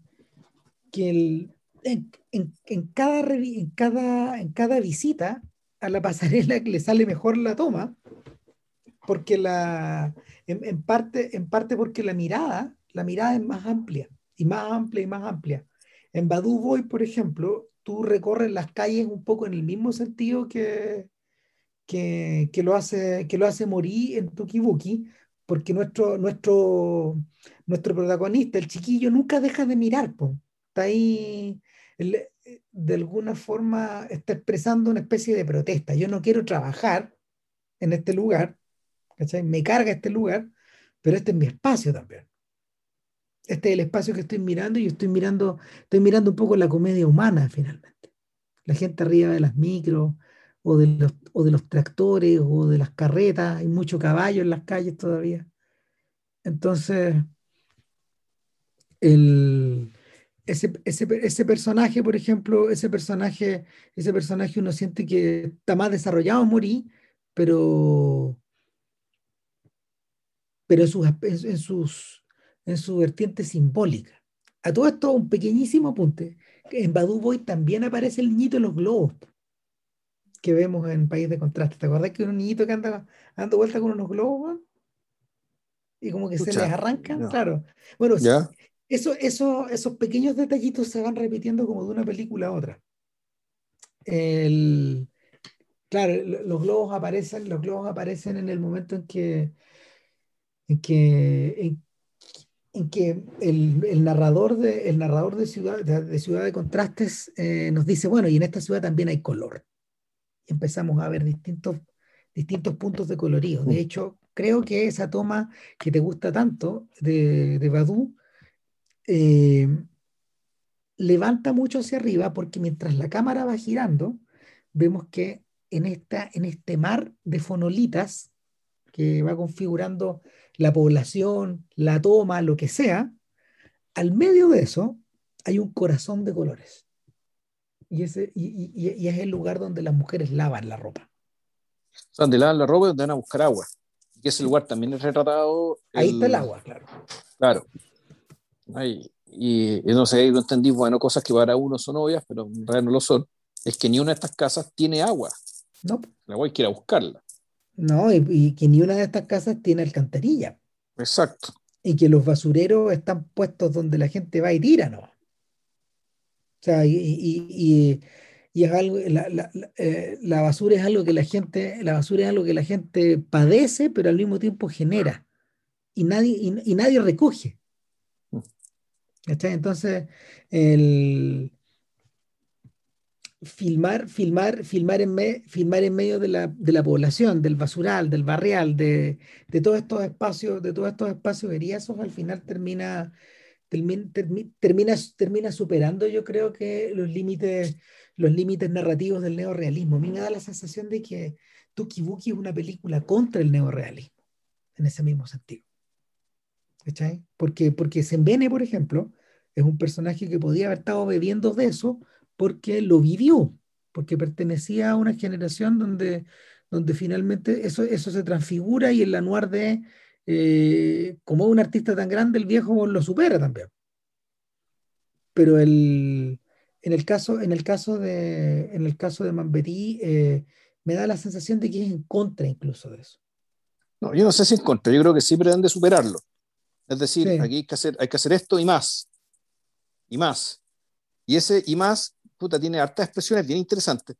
que el, en, en, cada, en, cada, en cada visita a la pasarela le sale mejor la toma, porque la, en, parte, en parte porque la mirada, la mirada es más amplia, y más amplia y más amplia. En Badu Boy, por ejemplo, tú recorres las calles un poco en el mismo sentido que, que, lo, hace, que lo hace Morí en Tukibuki, porque nuestro, nuestro, nuestro protagonista, el chiquillo, nunca deja de mirar, está ahí, de alguna forma está expresando una especie de protesta. Yo no quiero trabajar en este lugar, me carga este lugar, pero este es mi espacio también. Este es el espacio que estoy mirando y estoy mirando, estoy mirando un poco la comedia humana finalmente. La gente arriba de las micros o de los, o de los tractores o de las carretas, hay mucho caballo en las calles todavía. Entonces, el, ese, ese, ese, personaje, por ejemplo, ese personaje, ese personaje uno siente que está más desarrollado Morí, pero pero en sus, en, sus, en su vertiente simbólica. A todo esto, un pequeñísimo apunte. En Badu Boy también aparece el niñito de los globos que vemos en País de Contraste. ¿Te acuerdas que un niñito que anda dando vuelta con unos globos? Y como que se les arrancan, claro. Bueno, Eso, eso, esos pequeños detallitos se van repitiendo como de una película a otra. El, claro, los globos aparecen, los globos aparecen en el momento en que en que, en, que el, narrador de, el narrador de Ciudad de, ciudad de Contrastes eh, nos dice, bueno, y en esta ciudad también hay color. Y empezamos a ver distintos, distintos puntos de colorido. De mm. hecho, creo que esa toma que te gusta tanto de, de Badu eh, levanta mucho hacia arriba porque mientras la cámara va girando, vemos que en, esta, en este mar de fonolitas que va configurando la población, la toma, lo que sea, al medio de eso hay un corazón de colores. Y, ese, y, es el lugar donde las mujeres lavan la ropa. Donde lavan la ropa y donde van a buscar agua. Y ese lugar también es retratado. Ahí está el agua, claro. Claro. Ahí, y, no sé, no entendí, bueno, cosas que para uno son obvias, pero en realidad no lo son. Es que ni una de estas casas tiene agua. No. La agua hay que ir a buscarla. No, y, que ni una de estas casas tiene alcantarilla. Exacto. Y que los basureros están puestos donde la gente va y tira, ¿no? O sea, y, es algo, eh, la, basura es algo que la gente, la basura es algo que la gente padece, pero al mismo tiempo genera. Y nadie, y, nadie recoge. Mm. Entonces, el, filmar, filmar, filmar, en, filmar en medio de la, de la, población, del basural, del barrial, de, de, todos estos espacios, de todos estos espacios eriazos, al final termina, termina, termina, termina superando, yo creo que los límites, los límites narrativos del neorealismo. A mí me da la sensación de que Tukibuki es una película contra el neorealismo, en ese mismo sentido. ¿Cachai? Porque, porque Sembene, por ejemplo, es un personaje que podía haber estado bebiendo de eso porque lo vivió, porque pertenecía a una generación donde, donde finalmente eso, eso se transfigura y el anuar de, eh, como un artista tan grande, el viejo lo supera también. Pero el, en, el caso, en, el caso de, en el caso de Mamberí, eh, me da la sensación de que es en contra incluso de eso. No, yo no sé si en contra, yo creo que sí pretende superarlo. Es decir, aquí hay que, hacer, hay que hacer esto y más. Y más. Y ese y más, puta, tiene hartas expresiones bien interesantes.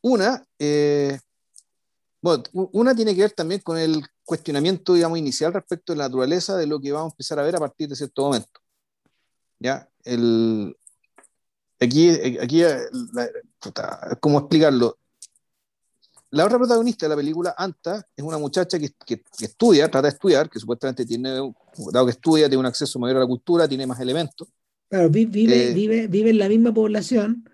Una, eh, bueno, una tiene que ver también con el cuestionamiento, digamos, inicial respecto de la naturaleza de lo que vamos a empezar a ver a partir de cierto momento. ¿Ya? El, aquí, aquí ¿cómo explicarlo? La otra protagonista de la película, Anta, es una muchacha que, que, estudia, trata de estudiar, que supuestamente tiene, dado que estudia, tiene un acceso mayor a la cultura, tiene más elementos. Claro, vive, eh, vive, vive en la misma población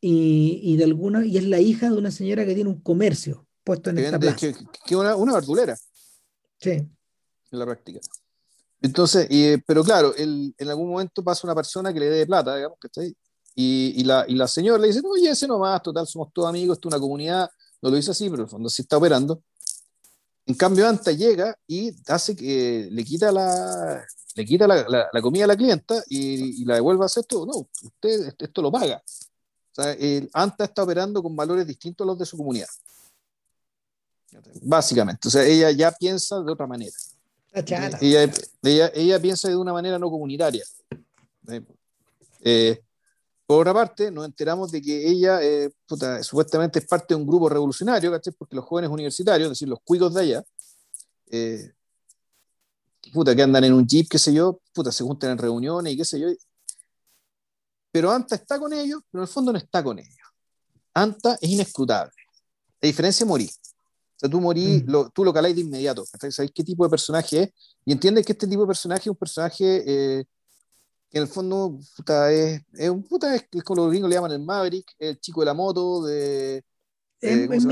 y, y, de alguna, y es la hija de una señora que tiene un comercio puesto en esta plaza. Que, que una, una verdulera. Sí. En la práctica. Entonces, pero claro, en algún momento pasa una persona que le dé plata, digamos, que y, y, la, y la señora le dice, oye, ese nomás, total, somos todos amigos, esto es una comunidad, no lo dice así, pero en el fondo sí está operando. En cambio, Anta llega y hace que le quita la, le quita la, la, comida a la clienta y, y, la devuelve a hacer todo. No, usted esto lo paga. O sea, el Anta está operando con valores distintos a los de su comunidad. Básicamente. O sea, ella ya piensa de otra manera. Ella, ella, ella, piensa de una manera no comunitaria. Eh, por otra parte, nos enteramos de que ella eh, supuestamente es parte de un grupo revolucionario, porque los jóvenes universitarios, es decir, los cuicos de allá, eh, puta, que andan en un jeep, qué sé yo, puta, se juntan en reuniones y qué sé yo. Pero Anta está con ellos, pero en el fondo no está con ellos. Anta es inescrutable. La diferencia es morir sea, tú morí, mm. lo, tú lo caláis de inmediato. ¿Sabéis qué tipo de personaje es? Y entiendes que este tipo de personaje es un personaje eh, que en el fondo puta, es, es, un puta, es, como los gringos le llaman el Maverick, el chico de la moto, de. Es, es,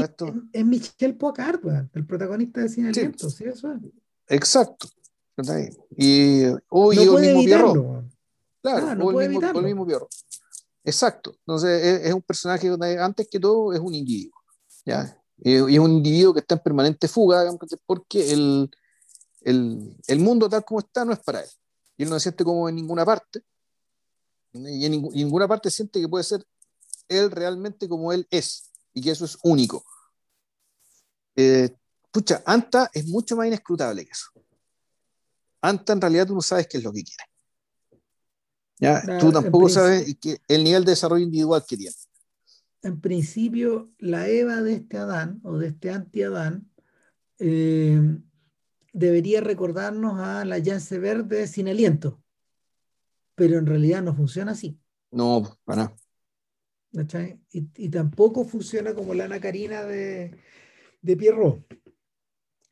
es, Michel el protagonista de Cine Aliento, sí, eso es. Exacto. Y, o, no el mismo Pierrot. Claro, ah, no o, el mismo, o, el mismo, Pierrot. Exacto. Entonces, es, es, un personaje antes que todo es un individuo. ¿ya? Y es un individuo que está en permanente fuga, porque el, el, el, mundo tal como está no es para él. Y él no se siente como en ninguna parte, y en ninguna parte siente que puede ser él realmente como él es, y que eso es único. Eh, pucha, Anta es mucho más inescrutable que eso. Anta en realidad tú no sabes qué es lo que quiere. ¿Ya? tú tampoco sabes que el nivel de desarrollo individual que tiene en principio, la Eva de este Adán o de este anti-Adán eh, debería recordarnos a la Yance Verde sin aliento, pero en realidad no funciona así. No, para y, y, tampoco funciona como la Ana Karina de, de Pierrot.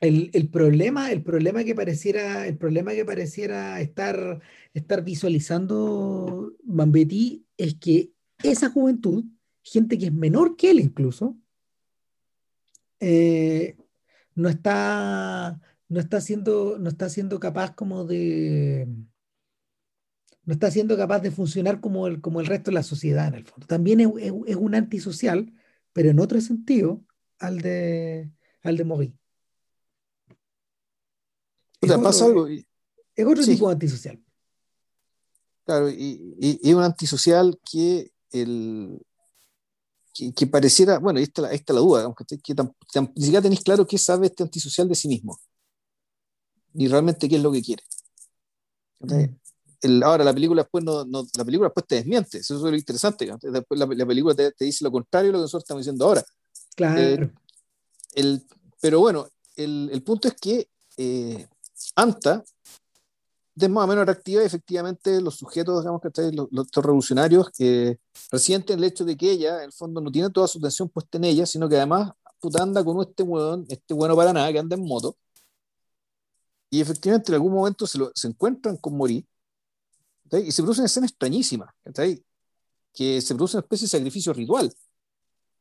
El, el, problema, el problema que pareciera, el problema que pareciera estar, estar visualizando Mambetti es que esa juventud gente que es menor que él incluso, eh, no, está, no, está siendo, no está siendo capaz como de... No está siendo capaz de funcionar como el, como el resto de la sociedad en el fondo. También es, es, un antisocial, pero en otro sentido al de, al de Mogui. Es otro, pasa algo. Es otro tipo de antisocial. Claro, y, y, un antisocial que el, que, pareciera, bueno, esta, esta es la duda, que, que ni siquiera tenéis claro qué sabe este antisocial de sí mismo, ni realmente qué es lo que quiere. El, ahora, la película después no, no, la película después te desmiente, eso es lo interesante. Después la, la película te, te, dice lo contrario de lo que nosotros estamos diciendo ahora. Claro. Eh, el, pero bueno, el, el, punto es que eh, Anta es más o menos reactiva y efectivamente los sujetos, digamos que los, los revolucionarios eh, resienten el hecho de que ella, en el fondo, no tiene toda su atención puesta en ella, sino que además puta, anda con este hueón, este bueno para nada, que anda en moto. Y efectivamente en algún momento se, lo, se encuentran con Mori y se produce una escena extrañísima, que se produce una especie de sacrificio ritual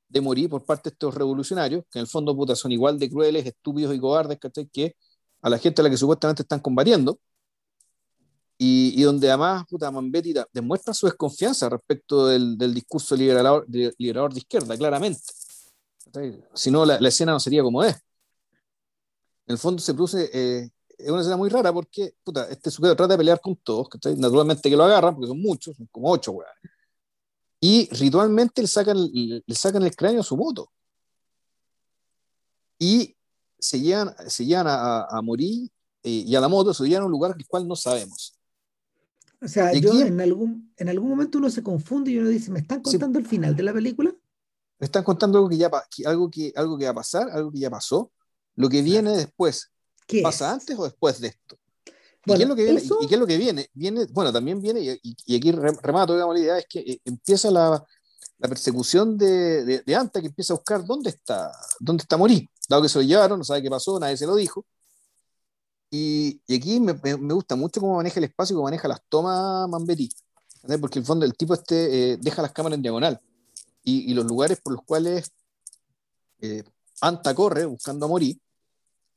de Mori por parte de estos revolucionarios, que en el fondo puta, son igual de crueles, estúpidos y cobardes que a la gente a la que supuestamente están combatiendo y, donde además puta, Mambetti demuestra su desconfianza respecto del, del discurso liberador, liberador, de izquierda, claramente. Si no, la, la, escena no sería como es. En el fondo se produce, eh, es una escena muy rara porque puta, este sujeto trata de pelear con todos, naturalmente que lo agarran, porque son muchos, son como ocho, weón. Y ritualmente le sacan, le sacan el cráneo a su moto. Y se llevan, se llevan a, a, morir eh, y a la moto se llevan a un lugar del cual no sabemos. O sea, yo en algún, en algún momento uno se confunde y uno dice, ¿me están contando el final de la película? Me están contando algo que ya algo que, algo que va a pasar, algo que ya pasó, lo que viene después. ¿Qué ¿Pasa antes o después de esto? ¿Y, qué es lo que viene? ¿Y, qué es lo que viene? viene bueno, también viene, y, y aquí remato, digamos, la idea, es que eh, empieza la, la persecución de, de, de, Anta, que empieza a buscar dónde está, dónde está Morí, dado que se lo llevaron, no sabe qué pasó, nadie se lo dijo, y, aquí me, me, gusta mucho cómo maneja el espacio y cómo maneja las tomas Mambetti. Porque en el fondo el tipo este eh, deja las cámaras en diagonal. Y, y, los lugares por los cuales eh, Anta corre buscando a morir,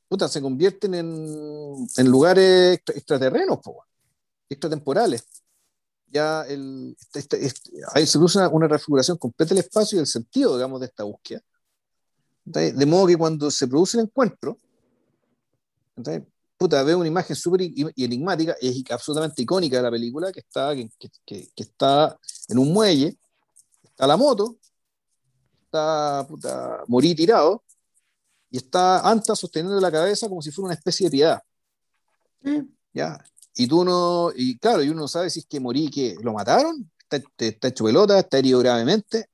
puta, se convierten en, en lugares extraterrenos, extratemporales. Ya el, este, este, este, ahí se usa una, una refiguración completa del espacio y el sentido, digamos, de esta búsqueda. De modo que cuando se produce el encuentro, puta, veo una imagen súper enigmática, es absolutamente icónica de la película, que está, que, que, que, está en un muelle, está la moto, está puta, morí tirado, y está Anta sosteniendo la cabeza como si fuera una especie de piedad. Mm. ¿Ya? Y tú no, y claro, y uno sabe si es que morí, que lo mataron, está, está hecho pelota, está herido gravemente,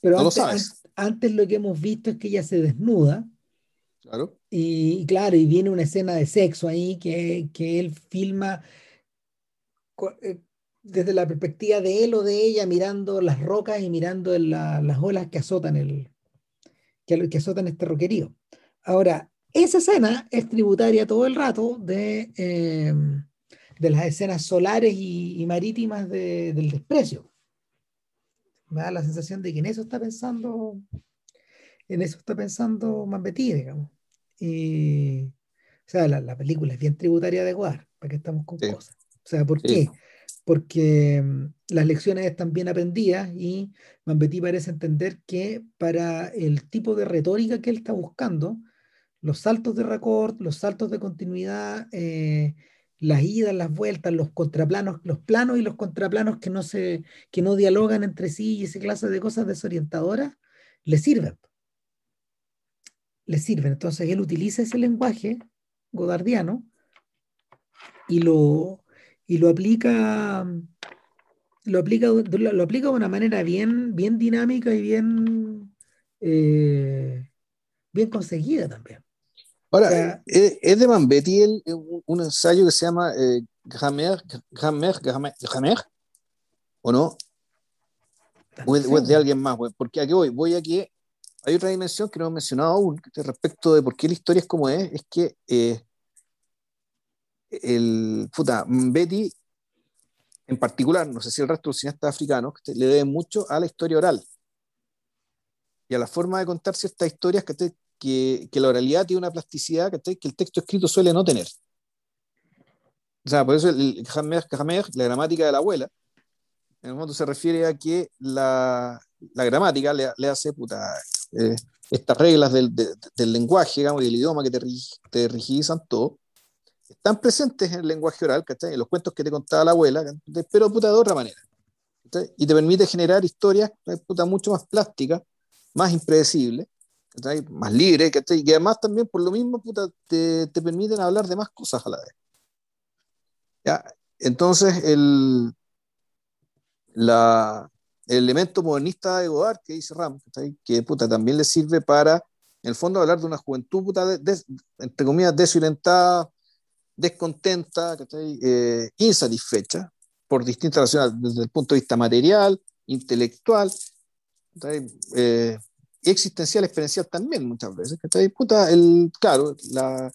Pero no lo sabes. Antes lo que hemos visto es que ella se desnuda y claro, y viene una escena de sexo ahí que, que él filma eh, desde la perspectiva de él o de ella mirando las rocas y mirando las olas que azotan el que, que, azotan este roquerío. Ahora, esa escena es tributaria todo el rato de, eh, de las escenas solares y, marítimas del desprecio. Me da la sensación de que en eso está pensando en eso está pensando Mambetti, digamos. Y, o sea, la, película es bien tributaria de Guar, para que estamos con cosas. O sea, ¿por qué? Porque mm, las lecciones están bien aprendidas y Mambetti parece entender que para el tipo de retórica que él está buscando, los saltos de record, los saltos de continuidad, eh, las idas, las vueltas, los contraplanos, los planos y los contraplanos que no se, que no dialogan entre sí y esa clase de cosas desorientadoras, le sirven le sirven. Entonces él utiliza ese lenguaje godardiano y lo, y lo aplica lo aplica, lo, aplica de una manera bien, bien dinámica y bien, eh, bien conseguida también. Ahora, es de Mambetti el, un ensayo que se llama eh, Grammaire, ¿o no? O es, de alguien más, porque aquí voy, voy a que hay otra dimensión que no he mencionado aún respecto de por qué la historia es como es, es que eh, el puta, Betty en particular, no sé si el resto de los cineastas africanos, le debe mucho a la historia oral y a la forma de contar ciertas historias que, que, la oralidad tiene una plasticidad que, el texto escrito suele no tener. O sea, por eso el, el la gramática de la abuela, en el fondo se refiere a que la, la gramática le, le hace puta, eh, estas reglas del, del, lenguaje, digamos, y del idioma que te, te rigidizan todo, están presentes en el lenguaje oral, ¿cachai? En los cuentos que te contaba la abuela, pero puta de otra manera. Y te permite generar historias mucho más plásticas, más impredecibles, más libres, ¿cachai? Y además también por lo mismo te, te, permiten hablar de más cosas a la vez. ¿Ya? Entonces, el, la, el elemento modernista de Godard que dice Ram, que también le sirve para, en el fondo, hablar de una juventud, puta, entre comillas, desorientada, descontenta, eh, insatisfecha, por distintas razones, desde el punto de vista material, intelectual, eh, existencial, experiencial también muchas veces. Puta, el, claro, la,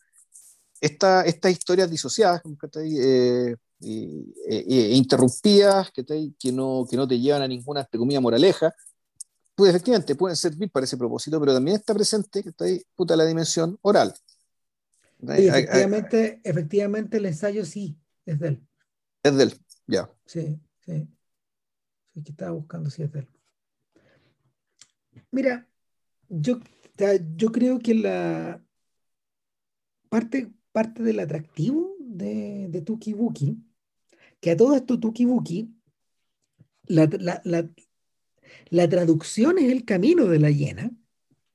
esta, estas historias disociadas, eh, e interrumpidas, que, que, no, que no te llevan a ninguna, entre comillas, moraleja, pues efectivamente pueden servir para ese propósito, pero también está presente que está ahí, puta, la dimensión oral. Efectivamente, efectivamente el ensayo sí es de él. Es de él, ya. Sí, sí. Sí, que estaba buscando si es de él. Mira, yo, yo creo que la parte, parte del atractivo de, de Tuki Buki, que a todo esto Tuki Buki, la, la, traducción es el camino de la hiena.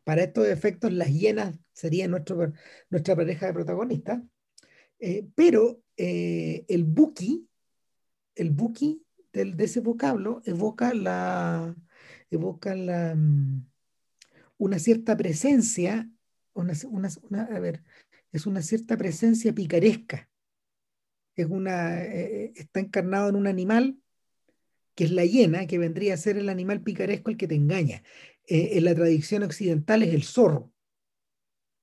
Para estos efectos, las hienas serían nuestro, nuestra pareja de protagonistas. Eh, pero eh, el buki, el buki de ese vocablo evoca la, evoca la, mm, una cierta presencia, una, una, a ver, es una cierta presencia picaresca. Es una, eh, está encarnado en un animal que es la hiena, que vendría a ser el animal picaresco el que te engaña. Eh, en la tradición occidental es el zorro.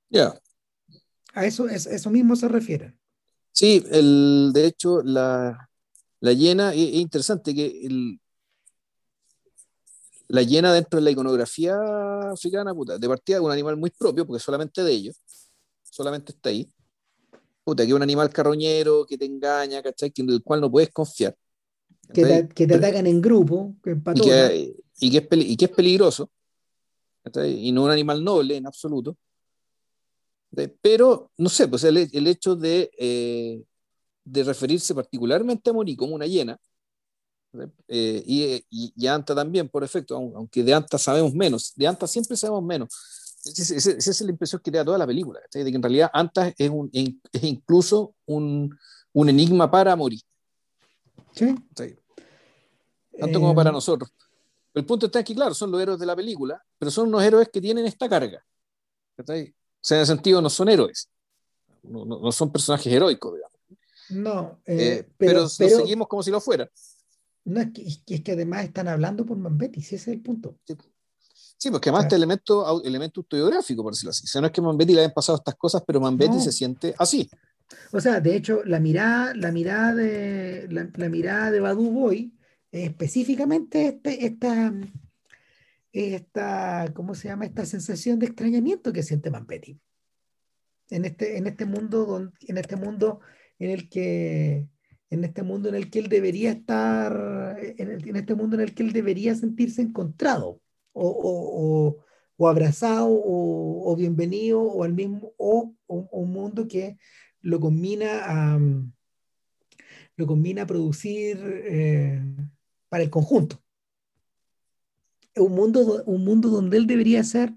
Ya. A eso, es, eso mismo se refiere. Sí, el, de hecho, la, la hiena, es, interesante que el, la hiena dentro de la iconografía africana, puta, de partida es un animal muy propio, porque solamente de ellos, solamente está ahí. Puta, que es un animal carroñero que te engaña, ¿cachai? Que, del cual no puedes confiar. Que te, atacan en grupo, que y, que, y, que es y que es peligroso, y no un animal noble en absoluto. Pero, no sé, pues el, el hecho de, eh, de referirse particularmente a Mori como una hiena, eh, y, y, Anta también, por efecto, aunque de Anta sabemos menos, de Anta siempre sabemos menos. Esa es la impresión que te da toda la película, de que en realidad Anta es, un, es incluso un, un enigma para Mori. Sí. Tanto como para eh, nosotros. El punto está aquí, claro, son los héroes de la película, pero son unos héroes que tienen esta carga. O sea, en ese sentido no son héroes, no, no, son personajes heroicos, digamos. No, eh, eh, pero, pero, seguimos como si lo fuera. No, es que, es que además están hablando por Mambetti, ese es el punto. Sí. porque además este elemento, elemento autobiográfico, por decirlo así. O sea, no es que Mambetti le hayan pasado estas cosas, pero Mambetti se siente así. O sea, de hecho, la mirada, la mirada de la, mirada de Badu Boy específicamente este, esta, esta, ¿cómo se llama? Esta sensación de extrañamiento que siente Mampetti. En este, en este mundo en este mundo en el que en este mundo en el que él debería estar, en, este mundo en el que él debería sentirse encontrado o, abrazado o, bienvenido o al mismo o, un mundo que lo combina a, lo combina a producir eh, para el conjunto. Un mundo, un mundo donde él debería ser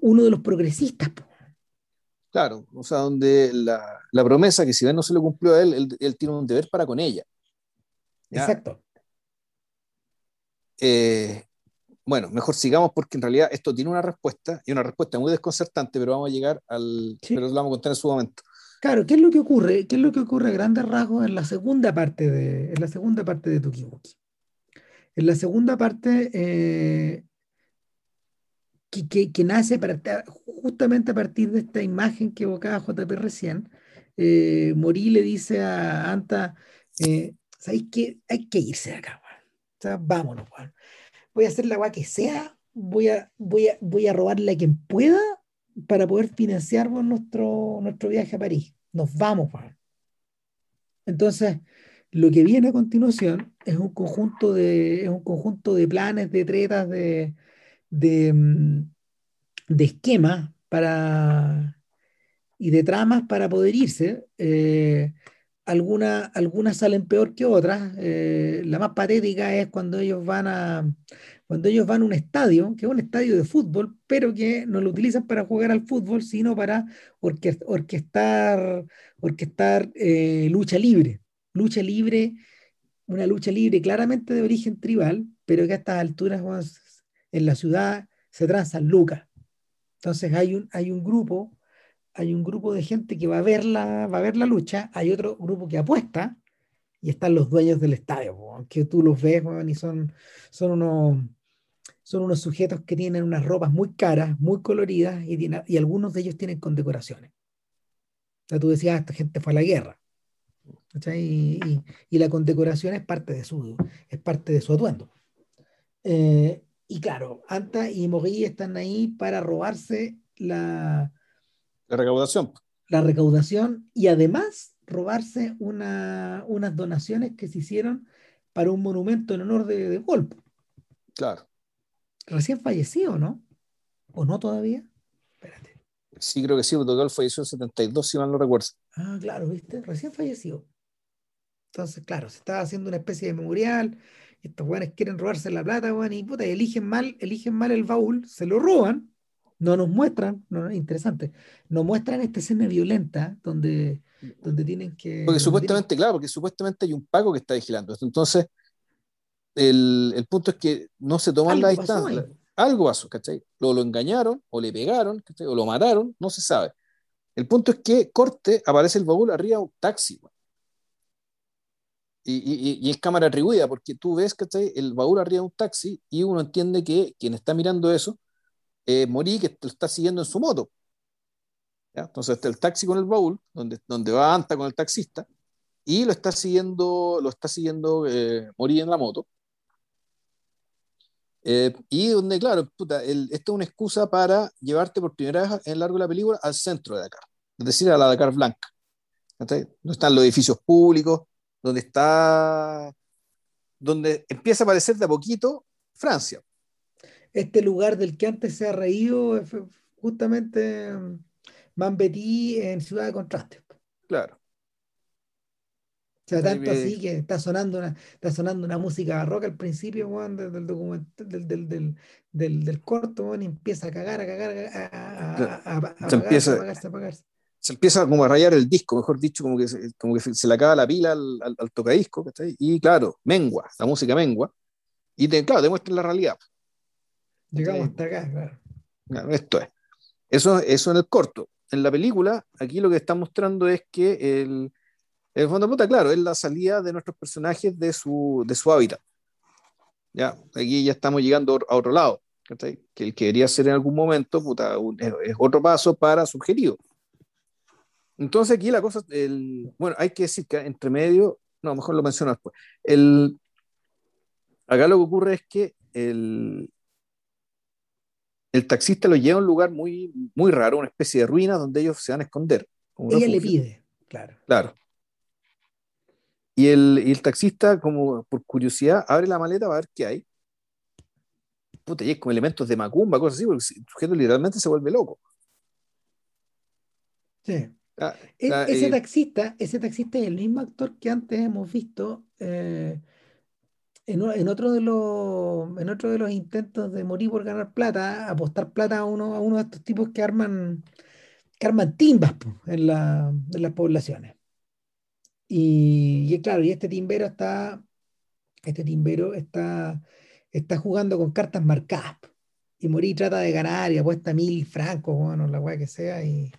uno de los progresistas. Claro, o sea, donde la, la, promesa que si bien no se le cumplió a él, él, tiene un deber para con ella. Exacto. Eh, bueno, mejor sigamos porque en realidad esto tiene una respuesta y una respuesta muy desconcertante, pero vamos a llegar al... Pero lo vamos a contar en su momento. Claro, ¿qué es lo que ocurre? ¿Qué es lo que ocurre a grandes rasgos en la segunda parte de, en la segunda parte de Tukibuki? En la segunda parte, eh, que, nace para, justamente a partir de esta imagen que evocaba JP recién, eh, Morí le dice a Anta, eh, ¿sabéis qué? Hay que irse de acá, o sea, vámonos, Voy a hacer la agua que sea, voy a, voy, a, voy a robarle a quien pueda para poder financiar nuestro, nuestro viaje a París. Nos vamos, Entonces, lo que viene a continuación es un conjunto de, un conjunto de planes, de tretas, de, de, mm, esquemas para, y de tramas para poder irse. Eh, algunas, algunas salen peor que otras. Eh, la más patética es cuando ellos van a cuando ellos van a un estadio, que es un estadio de fútbol, pero que no lo utilizan para jugar al fútbol, sino para orquestar, orquestar eh, lucha libre lucha libre, una lucha libre claramente de origen tribal, pero que a estas alturas en la ciudad se transan lucas. Entonces hay un, hay un grupo, hay un grupo de gente que va a ver la, va a ver la lucha, hay otro grupo que apuesta y están los dueños del estadio, que tú los ves y son, son unos son unos sujetos que tienen unas ropas muy caras, muy coloridas y, y algunos de ellos tienen condecoraciones. O sea, tú decías, esta gente fue a la guerra. Y, la condecoración es parte de su, es parte de su atuendo. Eh, y claro, Anta y Mogui están ahí para robarse la, la recaudación. La recaudación y además robarse una, unas donaciones que se hicieron para un monumento en honor de, de Gaulle. Claro. Recién fallecido, ¿no? ¿O no todavía? Sí, creo que sí, porque Gaulle falleció en 72, si mal no recuerdo. Ah, claro, ¿viste? Recién falleció. Entonces, claro, se estaba haciendo una especie de memorial. Estos weones quieren robarse la plata, weón, y puta, y eligen mal, eligen mal el baúl, se lo roban, no nos muestran, no, interesante, nos muestran esta escena violenta donde, donde tienen que. Porque supuestamente, tienen- claro, porque supuestamente hay un Paco que está vigilando esto. Entonces, el, el punto es que no se toman la distancia. ahí. Algo pasó, ¿cachai? Lo, lo engañaron, o le pegaron, ¿cachai? O lo mataron, no se sabe. El punto es que corte, aparece el baúl arriba un taxi. Y, y- y- es cámara atribuida, porque tú ves, ¿cachai? El baúl arriba de un taxi y uno entiende que quien está mirando eso es Morí, que lo está siguiendo en su moto. ¿ya? Entonces está el taxi con el baúl, donde, donde va Anta con el taxista, y lo está siguiendo, lo está siguiendo eh, Morí en la moto. Eh, y donde, claro, puta, el- esto es una excusa para llevarte por primera vez en el largo de la película al centro de Dakar, es decir, a la Dakar Blanca, ¿cachai? donde están los edificios públicos, donde está, donde empieza a aparecer de a poquito Francia. Este lugar del que antes se ha reído justamente mm, Mambetí en Ciudad de Contraste. Claro. O sea, tanto así que está sonando una, está sonando una música barroca al principio, weón, del, documental, del, del, del, del- del corto, weón, y empieza a cagar, a cagar, a, a, a, a- apagarse, Se empieza- apagarse, apagarse. se empieza como a rayar el disco, mejor dicho, como que se, como que se, le acaba la pila al, al, al tocadisco, ¿cachai? Y claro, mengua, la música mengua, y te, claro, te muestran la realidad. Llegamos hasta acá, claro. Claro, esto es. Eso, eso en el corto. En la película, aquí lo que está mostrando es que el, el fondo de puta, claro, es la salida de nuestros personajes de su, de su hábitat. Ya, aquí ya estamos llegando a otro lado. Que el que debería ser en algún momento, puta, un- es, otro paso para su objetivo. Entonces aquí la cosa, el, bueno, hay que decir que entre medio, no, mejor lo menciono después. El, acá lo que ocurre es que el, el taxista lo lleva a un lugar muy, muy raro, una especie de ruina donde ellos se van a esconder. Ella le pide, claro. Claro. Y el, y el taxista, como por curiosidad, abre la maleta para ver qué hay. Puta, y es como elementos de macumba, cosas así, porque el sujeto literalmente se vuelve loco. Sí. Ah, E- ah, ese eh, taxista, ese taxista es el mismo actor que antes hemos visto eh, en, otro de los, en otro de los intentos de morir por ganar plata, apostar plata a uno, a uno de estos tipos que arman, que arman timbas po, en la, en las poblaciones. Y, y claro, y este timbero está, este timbero está, está jugando con cartas marcadas. Y Morí trata de ganar y apuesta mil francos, bueno, la weá que sea, y,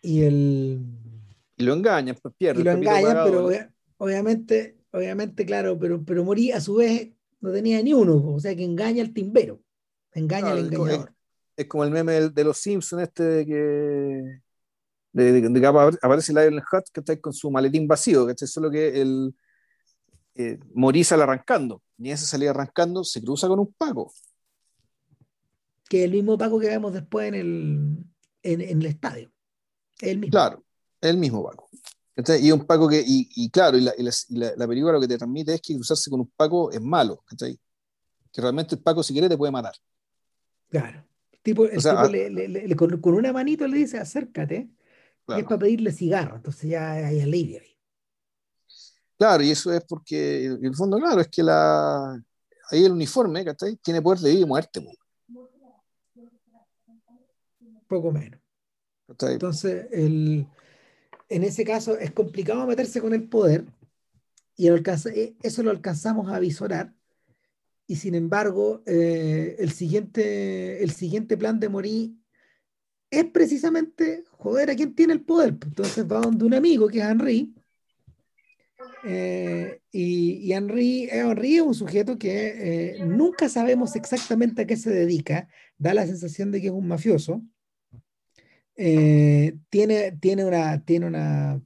y el y lo engañan, pues pierde. y lo engañan, pero obviamente, obviamente, claro, pero, pero Morí a su vez no tenía ni uno, o sea que engaña al timbero, engaña al engañador. Es como el meme de, los Simpsons, este de que, apa- aparece Hut que está con su maletín vacío, ¿cachai? Solo que el eh, Morí sale arrancando. Y ese salir arrancando se cruza con un Paco. Que es el mismo Paco que vemos después en el, en, en el estadio. Es el mismo. Claro, el mismo Paco. ¿cachai? Y un Paco que, y, y claro, y, la, y la- y la- la película lo que te transmite es que cruzarse con un Paco es malo, ¿cachai? Que realmente el Paco, si quiere, te puede matar. Claro. Tipo, el O sea, tipo a- le- le- le- le- con, con una manito le dice acércate, y es Claro. para pedirle cigarro, entonces ya hay alivio ahí. Claro, y eso es porque, en el fondo, claro, es que la, ahí el uniforme, ¿cachai? Tiene poder de vida y muerte, po, Poco menos. ¿cachai? Entonces, el, en ese caso es complicado meterse con el poder y lo alcanza- eh, eso lo alcanzamos a visorar. Y sin embargo, eh, el siguiente, el siguiente plan de Morí es precisamente joder a quien tiene el poder. Entonces va donde un amigo que es Henry. eh, y, Henry, eh, Henry es un sujeto que eh, nunca sabemos exactamente a qué se dedica, da la sensación de que es un mafioso. Tiene, tiene, una, tiene, una,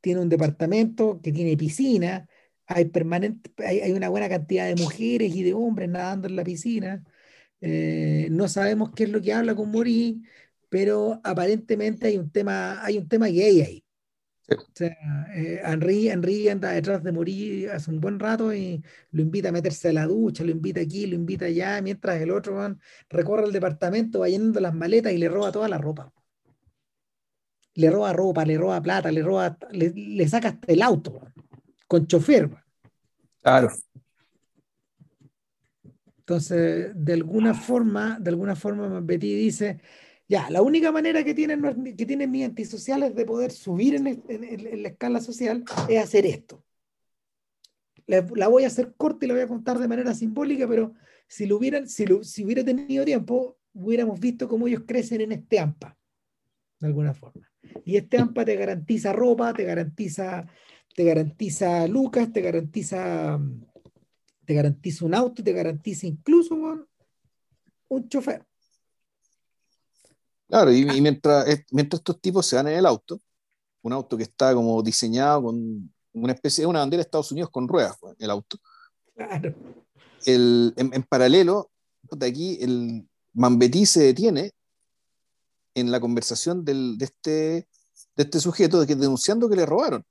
tiene un departamento que tiene piscina, hay, permanente, hay, hay una buena cantidad de mujeres y de hombres nadando en la piscina. No sabemos qué es lo que habla con Mori, pero aparentemente hay un tema, hay un tema gay ahí. O sea, eh, Henry, Henry anda detrás de morir hace un buen rato y lo invita a meterse a la ducha, lo invita aquí, lo invita allá, mientras el otro man, recorre el departamento, va llenando las maletas y le roba toda la ropa. Le roba ropa, le roba plata, le roba, le, saca hasta el auto, con chofer. Claro. Entonces, de alguna forma, de alguna forma, Betty dice, ya, la única manera que tienen, que tienen mis antisociales de poder subir en, la escala social es hacer esto. La, voy a hacer corta y la voy a contar de manera simbólica, pero si, lo hubieran, si, si hubiera tenido tiempo, hubiéramos visto cómo ellos crecen en este AMPA, de alguna forma. Y este AMPA te garantiza ropa, te garantiza, te garantiza lucas, te garantiza, te garantiza un auto, te garantiza incluso un chofer. Claro, y, mientras, mientras estos tipos se van en el auto, un auto que está como diseñado con una especie de una bandera de Estados Unidos con ruedas, pues, el auto. Claro. El, en, paralelo, de aquí el Mambetí se detiene en la conversación del, de, este, de este sujeto de que denunciando que le robaron.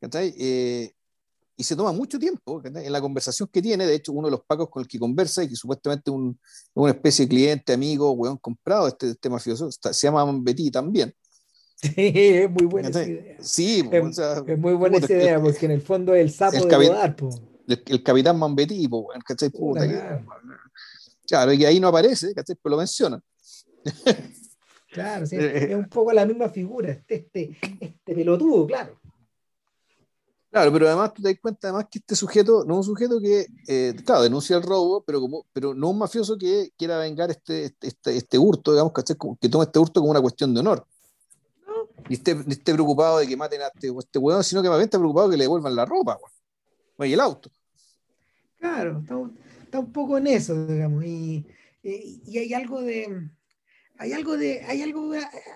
Eh, y se toma mucho tiempo en la conversación que tiene. De hecho, uno de los pacos con el que conversa y que supuestamente es una especie de cliente, amigo, weón, comprado, este, este mafioso, se llama Betty también. Sí, es muy buena esa idea. Sí, es, es muy buena esa idea, porque en el fondo es el sapo el de Godard, el, capitán Mambetí, ¿cachai? Puta, claro. y ahí no aparece, ¿cachai? Pero lo menciona. Claro, sí, es un poco la misma figura, este, este, este pelotudo, claro. Claro, pero además tú te das cuenta además que este sujeto no es un sujeto que, eh, denuncia el robo, pero, como, pero no un mafioso que quiera vengar este, este, este, este hurto, digamos, que toma este hurto como una cuestión de honor. Ni esté, esté preocupado de que maten a este, este weón, sino que más bien está preocupado de que le devuelvan la ropa, y el auto. Claro, está, un poco en eso, digamos, y, y, hay algo de, hay algo de, hay algo,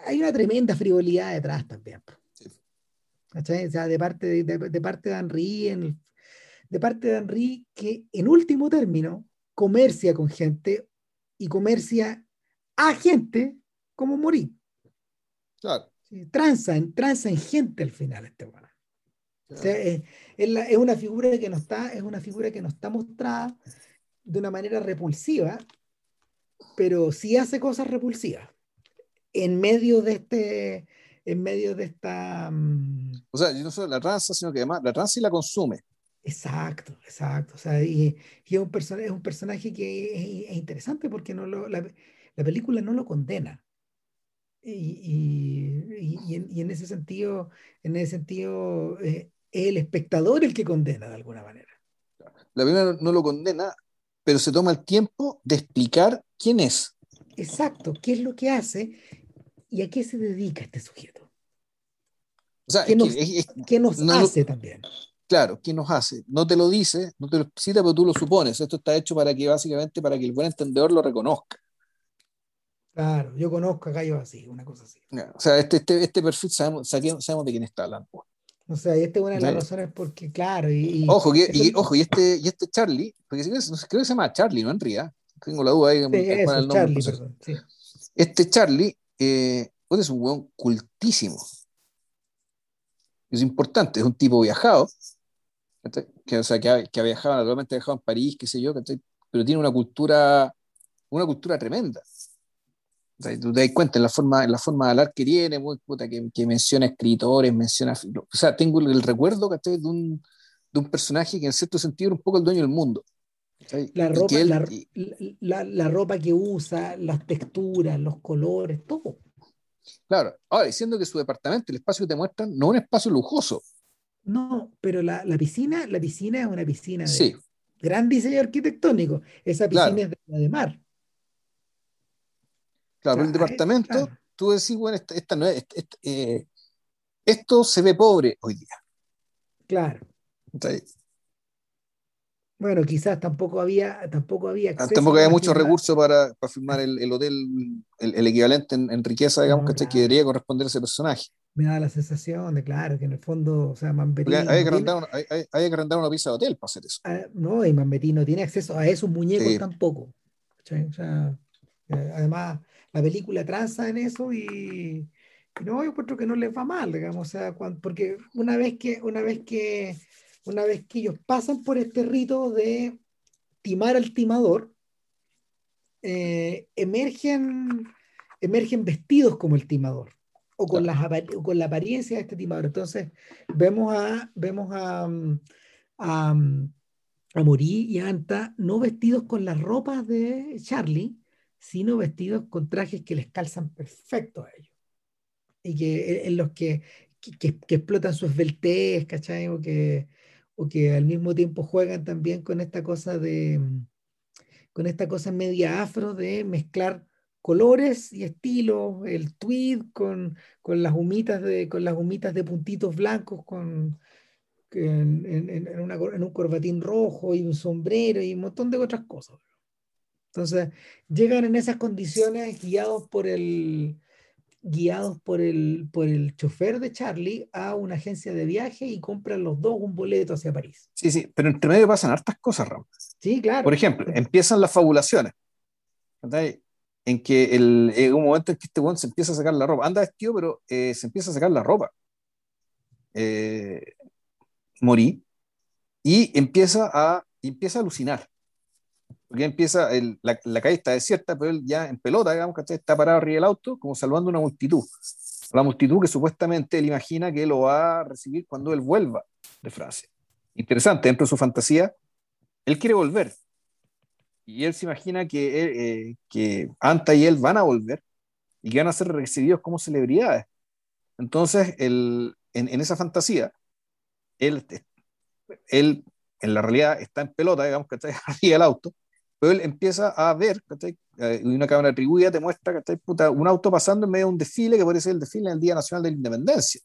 hay una tremenda frivolidad detrás también. O sea, de parte de, de, parte de Henry, de parte de Henry, que en último término comercia con gente y comercia a gente como Morí. Claro. tranza, en, tranza en gente al final este bueno. O sea, es, es, una figura que no está, es una figura que no está mostrada de una manera repulsiva, pero sí hace cosas repulsivas en medio de este, en medio de esta... Mm, o sea, no solo la raza, sino que además la raza y la consume. Exacto, exacto. O sea, y, es, un es un personaje que es, interesante porque no lo, la, película no lo condena. Y, y, en, ese sentido, en ese sentido eh, es el espectador el que condena de alguna manera. La película no lo condena, pero se toma el tiempo de explicar quién es. Exacto, qué es lo que hace ¿Y a qué se dedica este sujeto? O sea, ¿Qué, nos, hace también? Claro, ¿qué nos hace? No te lo dice, no te lo explicita, pero tú lo supones. Esto está hecho para que básicamente para que el buen entendedor lo reconozca. Claro, yo conozco a Gallo así, una cosa así. O sea, este, este, este perfil sabemos, sabemos de quién está hablando. O sea, y esta es una de las razones porque, claro. Y, ojo, y, ojo, y este, y este Charlie, porque creo que se llama Charlie, no Henry, Tengo la duda ahí. Sí, eso, el nombre, Charlie, perdón, sí. Este Charlie eh, es un weón cultísimo. Es importante, es un tipo viajado, que, o sea, que, ha, que ha viajado, naturalmente ha viajado en París, qué sé yo, pero tiene una cultura, una cultura tremenda. O sea, tú te das cuenta en la forma, en la forma de hablar que tiene, puta, que, que, menciona escritores, menciona. O sea, tengo el, recuerdo de un, de un personaje que en cierto sentido era un poco el dueño del mundo. La ropa, la, la, ropa que usa, las texturas, los colores, todo. Claro, ahora diciendo que su departamento, el espacio que te muestran, no es un espacio lujoso. No, pero la, piscina, la piscina es una piscina de gran diseño arquitectónico. Esa piscina es de, mar. Claro, pero el departamento, tú decís, bueno, esta, no es, eh, esto se ve pobre hoy día. Claro. Bueno, quizás tampoco había, tampoco había ah, Tampoco había muchos recursos para, para firmar el, el hotel, el, el, equivalente en, riqueza, digamos, que, que debería corresponder a ese personaje. Me da la sensación de, claro, que en el fondo, o sea, Mambetti. Hay, que rentar una, hay, hay, que rentar una pieza de hotel para hacer eso. Ah, no, y Mambetti no tiene acceso a esos muñecos tampoco. O sea, eh, además, la película tranza en eso y, no, yo encuentro que no les va mal, digamos, o sea, porque una vez que, una vez que, una vez que ellos pasan por este rito de timar al timador, eh, emergen, emergen vestidos como el timador o con, las, con la apariencia de este timador. Entonces, vemos a, vemos a, a, a Morí y a Anta no vestidos con las ropas de Charlie, sino vestidos con trajes que les calzan perfecto a ellos. Y que en los que, que, que explotan su esbeltez, ¿cachai? O que, o que al mismo tiempo juegan también con esta cosa de con esta cosa media afro de mezclar colores y estilos, el tweed con, con las humitas de con las de puntitos blancos con, en, en, un corbatín rojo y un sombrero y un montón de otras cosas. Entonces, llegan en esas condiciones guiados por el, guiados por el, por el chofer de Charlie a una agencia de viaje y compran los dos un boleto hacia París. Sí, sí, pero entre medio pasan hartas cosas, Ram. Sí, claro. Por ejemplo, empiezan las fabulaciones. En que el, en un momento en que este buen se empieza a sacar la ropa, anda vestido, pero eh, se empieza a sacar la ropa. Eh, morí y empieza a, empieza a alucinar porque empieza, la, la, calle está desierta, pero él ya en pelota, digamos, que está parado arriba del auto, como salvando una multitud. La multitud que supuestamente él imagina que lo va a recibir cuando él vuelva de Francia. Interesante, dentro de su fantasía, él quiere volver. Y él se imagina que, eh, que Anta y él van a volver y que van a ser recibidos como celebridades. Entonces, él, en, en esa fantasía, él, él en la realidad está en pelota, digamos, que está arriba del auto, pero él empieza a ver, eh, y una cámara atribuida te muestra que Puta, un auto pasando en medio de un desfile que puede ser el desfile en el Día Nacional de la Independencia.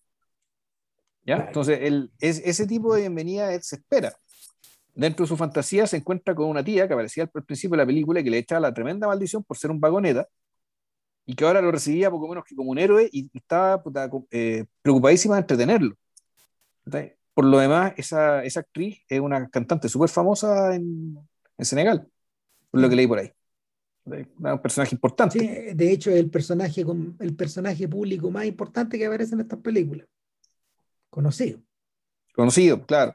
¿Ya? Entonces, es, ese tipo de bienvenida él se espera. Dentro de su fantasía se encuentra con una tía que aparecía al principio de la película y que le echaba la tremenda maldición por ser un vagoneta y que ahora lo recibía poco menos que como un héroe y, estaba eh, preocupadísima de entretenerlo. Por lo demás, esa, esa actriz es una cantante súper famosa en, en Senegal lo que leí por ahí. Un personaje importante. Sí, de hecho, es el personaje, el personaje público más importante que aparece en estas películas. Conocido. Conocido, claro.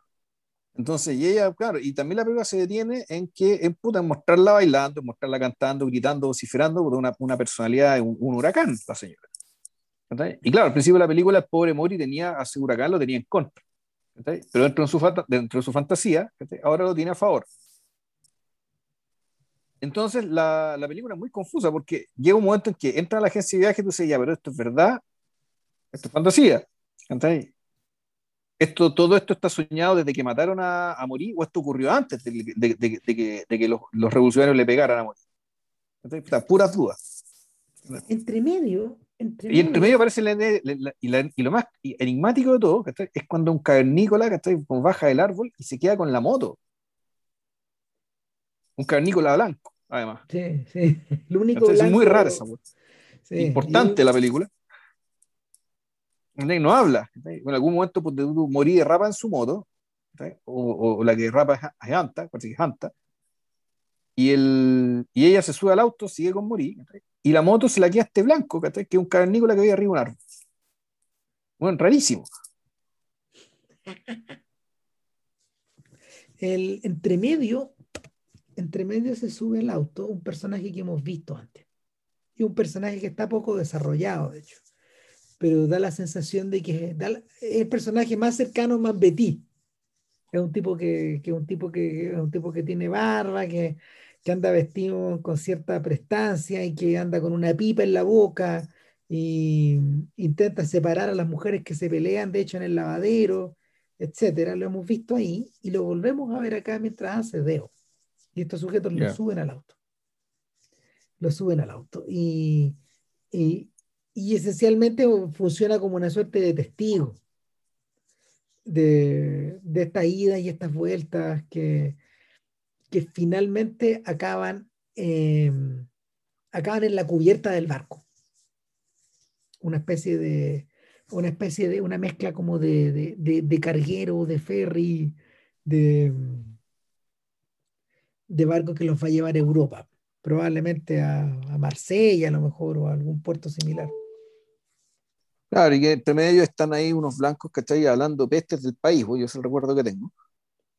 Entonces, y ella, claro, y también la película se detiene en que, en puta, en mostrarla bailando, en mostrarla cantando, gritando, vociferando por una, una personalidad, un, un huracán, la señora. Y claro, al principio de la película, el pobre Mori tenía a ese huracán, lo tenía en contra. Pero dentro de su, dentro de su fantasía, ahora lo tiene a favor. Entonces la, la, película es muy confusa porque llega un momento en que entra a la agencia de viaje y tú dices, ya, pero esto es verdad, esto es fantasía. Esto, todo esto está soñado desde que mataron a, a Morí o esto ocurrió antes de, de, de, de que, que los, los, revolucionarios le pegaran a Morí. Entonces, puras dudas. Entre medio. Entre y entre medio aparece la, la, y, y, lo más enigmático de todo es cuando un cavernícola baja del árbol y se queda con la moto. Un cavernícola blanco además. Sí, sí. Lo único Es muy rara esa sí. Importante la película. No habla. En algún momento pues, morí de rapa en su moto, o, o, la que rapa es Anta, parece que es Anta, y, el, y ella se sube al auto, sigue con morir, y la moto se la queda este blanco, que es un cavernícola que había arriba un árbol. Bueno, rarísimo. El entremedio entre medio se sube el auto un personaje que hemos visto antes. Y un personaje que está poco desarrollado, de hecho. Pero da la sensación de que es el personaje más cercano a Manbetí. Es un tipo que, que, un tipo que, es un tipo que tiene barba, que, que anda vestido con cierta prestancia y que anda con una pipa en la boca y intenta separar a las mujeres que se pelean, de hecho, en el lavadero, etcétera. Lo hemos visto ahí y lo volvemos a ver acá mientras hace Deo. Y estos sujetos lo suben al auto. Lo suben al auto. Y, y, y, esencialmente funciona como una suerte de testigo de, de esta ida y estas vueltas que, que finalmente acaban, eh, acaban en la cubierta del barco. Una especie de, una especie de, una mezcla como de, de, de, de carguero, de ferry, de, de barco que los va a llevar a Europa, probablemente a, a, Marsella a lo mejor o a algún puerto similar. Claro, y que entre medio están ahí unos blancos, ¿cachai? Hablando pestes del país, pues, yo es el recuerdo que tengo.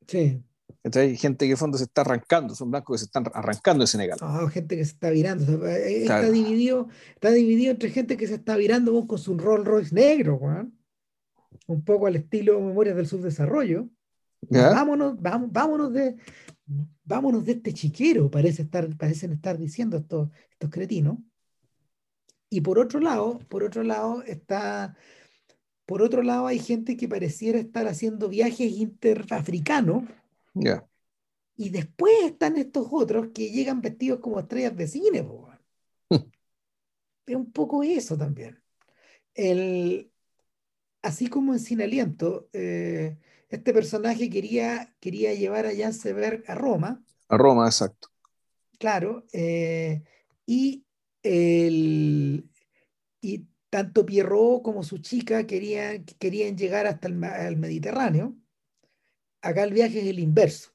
Sí. ¿Cachai? Gente que en fondo se está arrancando, son blancos que se están arrancando de Senegal. No, gente que se está virando. Eh, está, dividido, está dividido entre gente que se está virando con su Rolls Royce negro, Juan. Un poco al estilo Memorias del Subdesarrollo. Vámonos, vamos, vámonos de, vámonos de este chiquero, parece estar, parecen estar diciendo estos, estos cretinos. Y por otro lado, por otro lado está, por otro lado hay gente que pareciera estar haciendo viajes interafricanos. Y después están estos otros que llegan vestidos como estrellas de cine. es un poco eso también. El, así como en Sin Aliento, eh, este personaje quería, quería llevar a Jan Sever a Roma. A Roma, exacto. Claro, eh, y, el, y tanto Pierrot como su chica querían, querían llegar hasta el, Mediterráneo. Acá el viaje es el inverso,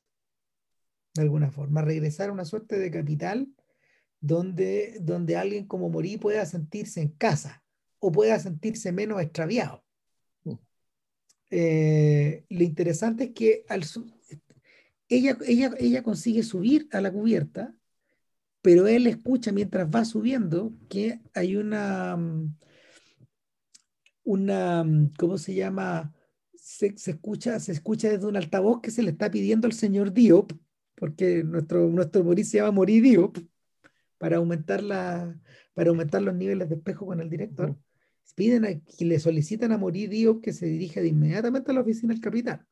de alguna forma, regresar a una suerte de capital donde, donde alguien como Morí pueda sentirse en casa o pueda sentirse menos extraviado. Eh, lo interesante es que ella, ella, ella consigue subir a la cubierta, pero él escucha mientras va subiendo que hay una, mm, una, mm, ¿cómo se llama? Se, escucha, se escucha desde un altavoz que se le está pidiendo al señor Diop, porque nuestro, nuestro se llama Morí Diop, para aumentar, la, para aumentar los niveles de espejo con el director piden a, que le solicitan a Morir Dios que se dirija de inmediatamente a la oficina del capitán.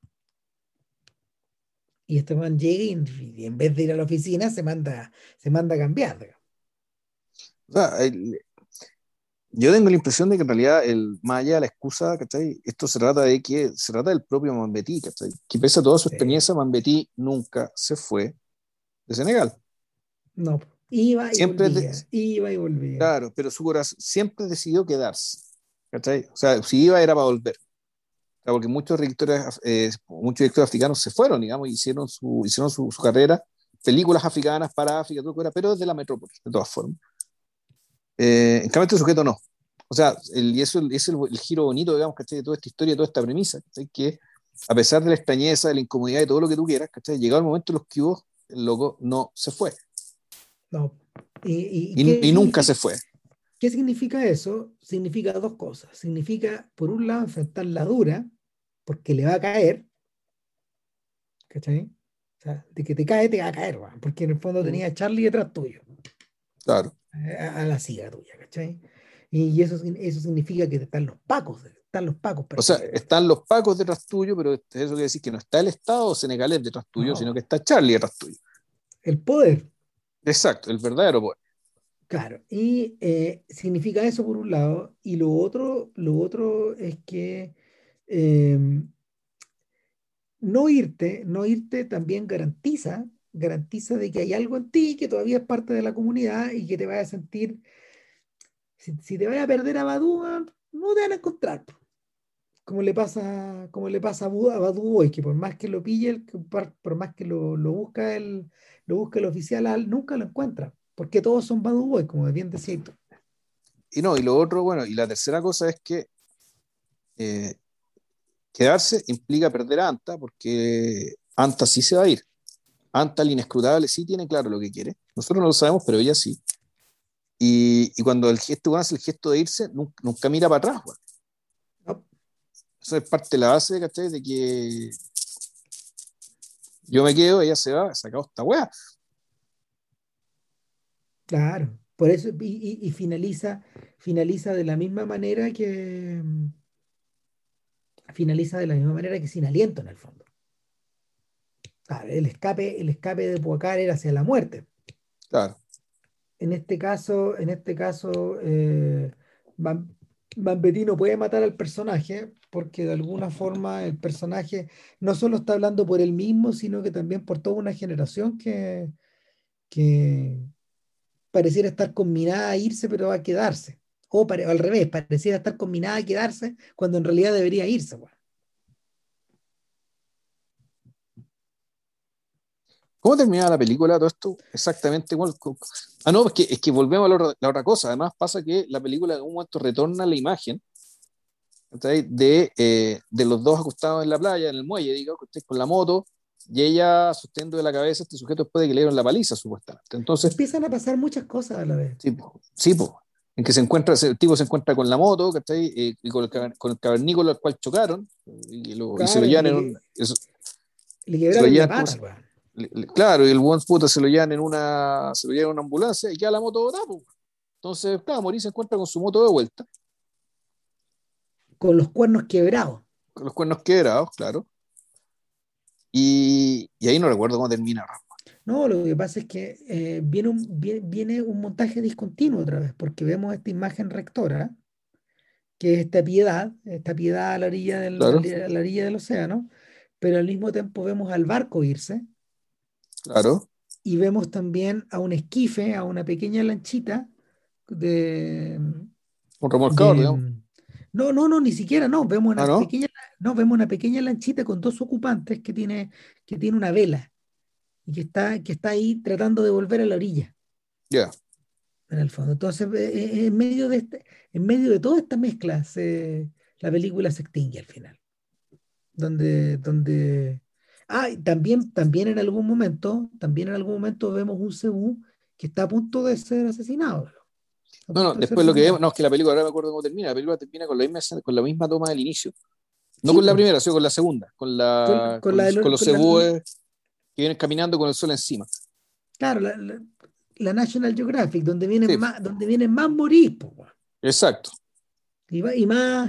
Y este man llega y, en vez de ir a la oficina se manda, se manda a cambiar. yo tengo la impresión de que en realidad, el, de la excusa, ¿cachai? esto se trata de que se trata del propio Mambetí, ¿cachai? que pese a toda su experiencia, Mambetí nunca se fue de Senegal. No, iba y siempre volvía, iba y volvía. Claro, pero su corazón siempre decidió quedarse. O sea, si iba era para volver. porque muchos directores, eh, muchos directores africanos se fueron, digamos, hicieron su, hicieron su, carrera, películas africanas para África, todo pero desde la metrópoli, de todas formas. Eh, en cambio, este sujeto no. O sea, el, y eso es el, giro bonito, digamos, ¿cachai? De toda esta historia, de toda esta premisa, Que a pesar de la extrañeza, de la incomodidad, de todo lo que tú quieras, ¿cachai? Llegado el momento en los que hubo, el loco no se fue. No. Y, y, y nunca se fue. ¿Qué significa eso? Significa dos cosas. Significa, por un lado, enfrentar la dura, porque le va a caer. ¿Cachai? O sea, de que te cae, te va a caer, porque en el fondo tenía a Charlie detrás tuyo. Claro. A, la siga tuya, ¿cachai? Y eso, eso significa que están los pacos, están los pacos. O sea, están los pacos detrás tuyo, pero eso quiere decir que no está el Estado senegalés detrás tuyo, sino que está Charlie detrás tuyo. El poder. Exacto, el verdadero poder. Claro, y eh, significa eso por un lado, y lo otro, lo otro es que em, no irte, no irte también garantiza, garantiza de que hay algo en ti que todavía es parte de la comunidad y que te vaya a sentir, si, te vaya a perder a Badu, no te van a encontrar. Como le pasa, como le pasa a Badu hoy, que por más que lo pille, por, más que lo, lo busca el, lo busca el oficial, nunca lo encuentra porque todos son bad boys, como bien decía Y no, y lo otro, bueno, y la tercera cosa es que eh, quedarse implica perder a Anta, porque Anta sí se va a ir. Anta, el inescrutable, sí tiene claro lo que quiere. Nosotros no lo sabemos, pero ella sí. Y, cuando el gesto hace el gesto de irse, nunca, mira para atrás. Eso es parte de la base, ¿cachai? De que yo me quedo, ella se va, se acabó esta weá. Claro, por eso, y, finaliza, finaliza de la misma manera que finaliza de la misma manera que sin aliento en el fondo. el escape, el escape de Puacar era hacia la muerte. Claro. En este caso, en este caso, eh, puede matar al personaje porque de alguna forma el personaje no solo está hablando por él mismo, sino que también por toda una generación que, que, pareciera estar combinada a irse, pero va a quedarse. O, al revés, pareciera estar combinada a quedarse cuando en realidad debería irse. ¿Cómo termina la película todo esto? Exactamente igual. Ah, no, es que, es que volvemos a la, otra cosa. Además pasa que la película en un momento retorna la imagen de, eh, de los dos acostados en la playa, en el muelle, digo, con la moto, y ella sosteniendo de la cabeza a este sujeto después de que le dieron la paliza, supuestamente. Entonces, empiezan a pasar muchas cosas a la vez. Sí, sí en que se encuentra, el tipo se encuentra con la moto, ¿cachai? Eh, y con el, con el cavernícola al cual chocaron, y, se lo llevan en un... le Claro, y el buen puta se lo llevan en una, se lo llevan en una ambulancia y ya la moto da, Entonces, claro, Morí se encuentra con su moto de vuelta. Con los cuernos quebrados. Con los cuernos quebrados, claro. Y, y ahí no recuerdo cómo termina no, lo que pasa es que eh, viene, un, viene, un montaje discontinuo otra vez, porque vemos esta imagen rectora, que es esta piedad, esta piedad a la orilla del, a la orilla del océano, pero al mismo tiempo vemos al barco irse. Claro. Y vemos también a un esquife, a una pequeña lanchita de. Un remolcador, digamos. No, no, no, ni siquiera, no. Vemos una, ¿Ah, Pequeña, no, vemos una pequeña lanchita con dos ocupantes que tiene, que tiene una vela y que está, que está ahí tratando de volver a la orilla. Ya. En el fondo. Entonces, eh, eh, en medio de, este, en medio de toda esta mezcla, la película se extingue al final. Donde, donde. Ah, también, también en algún momento, también en algún momento vemos un Cebú que está a punto de ser asesinado. No, no, después lo que vemos, no, es que la película, ahora me acuerdo cómo termina, la película termina con la misma, con la misma toma del inicio. No con la primera, sino con la segunda, con, la, con, los cebúes que vienen caminando con el sol encima. Claro, la, National Geographic, donde vienen más, donde vienen más morir. Exacto. Y, más,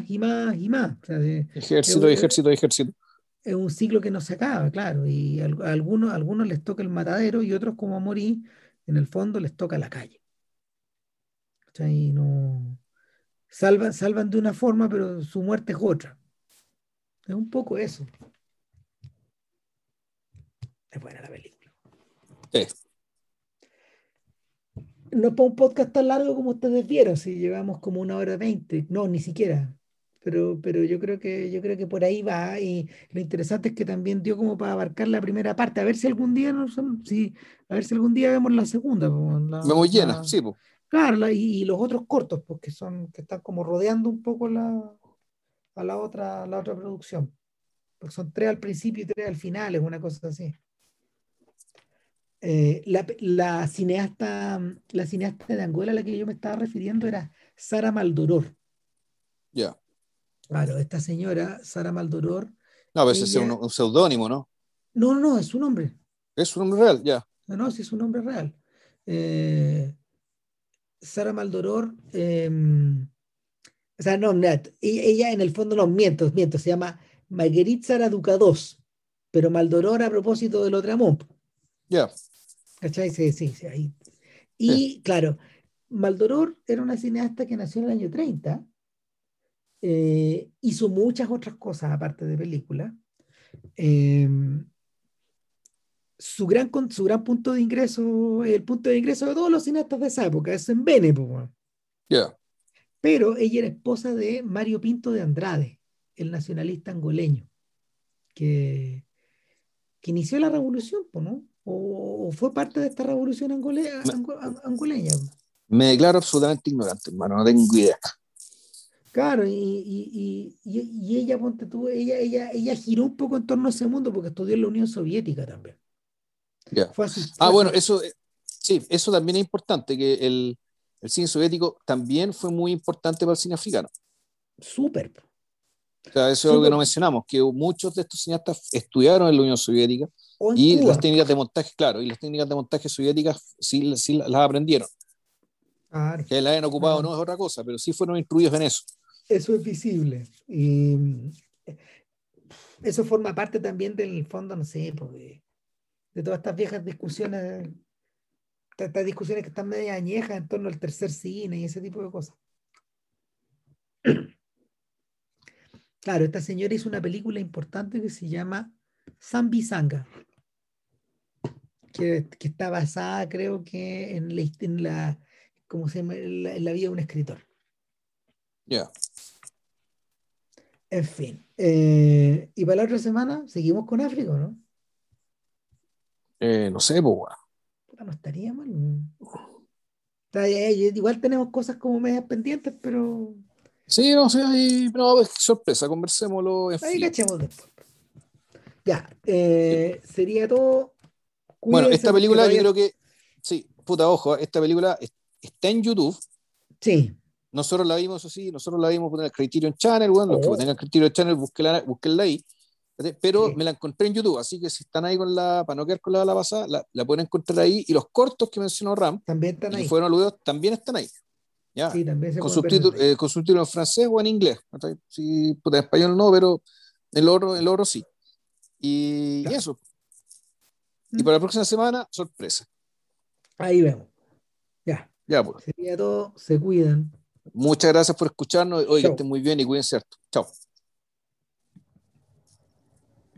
y más, y más. ejército, ejército, ejército. Es un ciclo que no se acaba, claro. Y a, algunos, algunos les toca el matadero y otros, como morir, en el fondo les toca la calle. Y no. Salvan, salvan de una forma, pero su muerte es otra. Es un poco eso buena la película. Sí. No es para un podcast tan largo como ustedes vieron, si llevamos como una hora veinte, no, ni siquiera. Pero, pero yo creo que yo creo que por ahí va y lo interesante es que también dio como para abarcar la primera parte a ver si algún día no si, a ver si algún día vemos la segunda la, vemos llena sí claro y, los otros cortos porque son que están como rodeando un poco la a la otra la otra producción porque son tres al principio y tres al final es una cosa así eh, la, cineasta, la cineasta de Angola a la que yo me estaba refiriendo era Sara Maldoror. Ya. Claro, esta señora, Sara Maldoror. No, pero ese es un, seudónimo, ¿no? No, no, es su nombre. Es un nombre real, ya. No, no, sí es un nombre real. Eh, Sara Maldoror, em, o sea, no, ella en el fondo no, miento, miento, se llama Marguerite Sara Ducados, pero Maldoror a propósito del otro amor. Ya. ¿Cachai? Sí, sí, sí. Ahí. Y claro, Maldoror era una cineasta que nació en el año 30, eh, hizo muchas otras cosas aparte de películas. Em, su, gran, su gran punto de ingreso, el punto de ingreso de todos los cineastas de esa época, es en Bene. Ya. Pero ella era esposa de Mario Pinto de Andrade, el nacionalista angoleño, que, que inició la revolución, ¿no? o, fue parte de esta revolución angoleña? Me declaro absolutamente ignorante, hermano, no tengo idea. Claro, y, y, y, ella, ponte tú, ella, ella, ella giró un poco en torno a ese mundo porque estudió en la Unión Soviética también. ah, bueno, eso, eh, sí, eso también es importante, que el, el cine soviético también fue muy importante para el cine africano. Súper. O sea, eso es algo que no mencionamos, que muchos de estos cineastas estudiaron en la Unión Soviética y las técnicas de montaje, claro, y las técnicas de montaje soviéticas sí, sí las aprendieron. Que las hayan ocupado no es otra cosa, pero sí fueron instruidos en eso. Eso es visible. Y eso forma parte también del fondo, no sé, de, todas estas viejas discusiones, estas discusiones que están medio añejas en torno al tercer cine y ese tipo de cosas. Claro, esta señora hizo una película importante que se llama Zambi Sanga que, está basada, creo que, en la, en la ¿cómo se llama? En la, vida de un escritor. Ya. En fin. Eh, y para la otra semana, seguimos con África, ¿no? Eh, no sé, No estaría mal. igual tenemos cosas como medias pendientes, pero Sí, no sé, ahí, no, pues, sorpresa, conversémoslo en Ahí cachemos después. Ya, eh, sería todo. Bueno, esta película yo creo que, sí, puta, ojo, esta película es- está en YouTube. Sí, Nosotros la vimos, eso sí, nosotros la vimos por el Criterion Channel, bueno, los Oh. que tengan Criterion Channel, búsquenla, búsquenla ahí. Pero Sí. me la encontré en YouTube, así que si están ahí con la, para no quedar con la bala pasada, la, la pueden encontrar ahí. Y los cortos que mencionó Ram, también están y ahí. fueron aludidos, también están ahí. ¿ya? Sí, también se con ahí. eh, con subtítulos en francés o en inglés. Sí, en español no, pero el oro, el oro sí. Y, y Claro. eso. ¿Mm? Y para la próxima semana, sorpresa. Ahí vemos. Ya, Ya, pues. sería todo. Se cuidan. Muchas gracias por escucharnos. Oye, que estén muy bien y cuídense harto. Chao.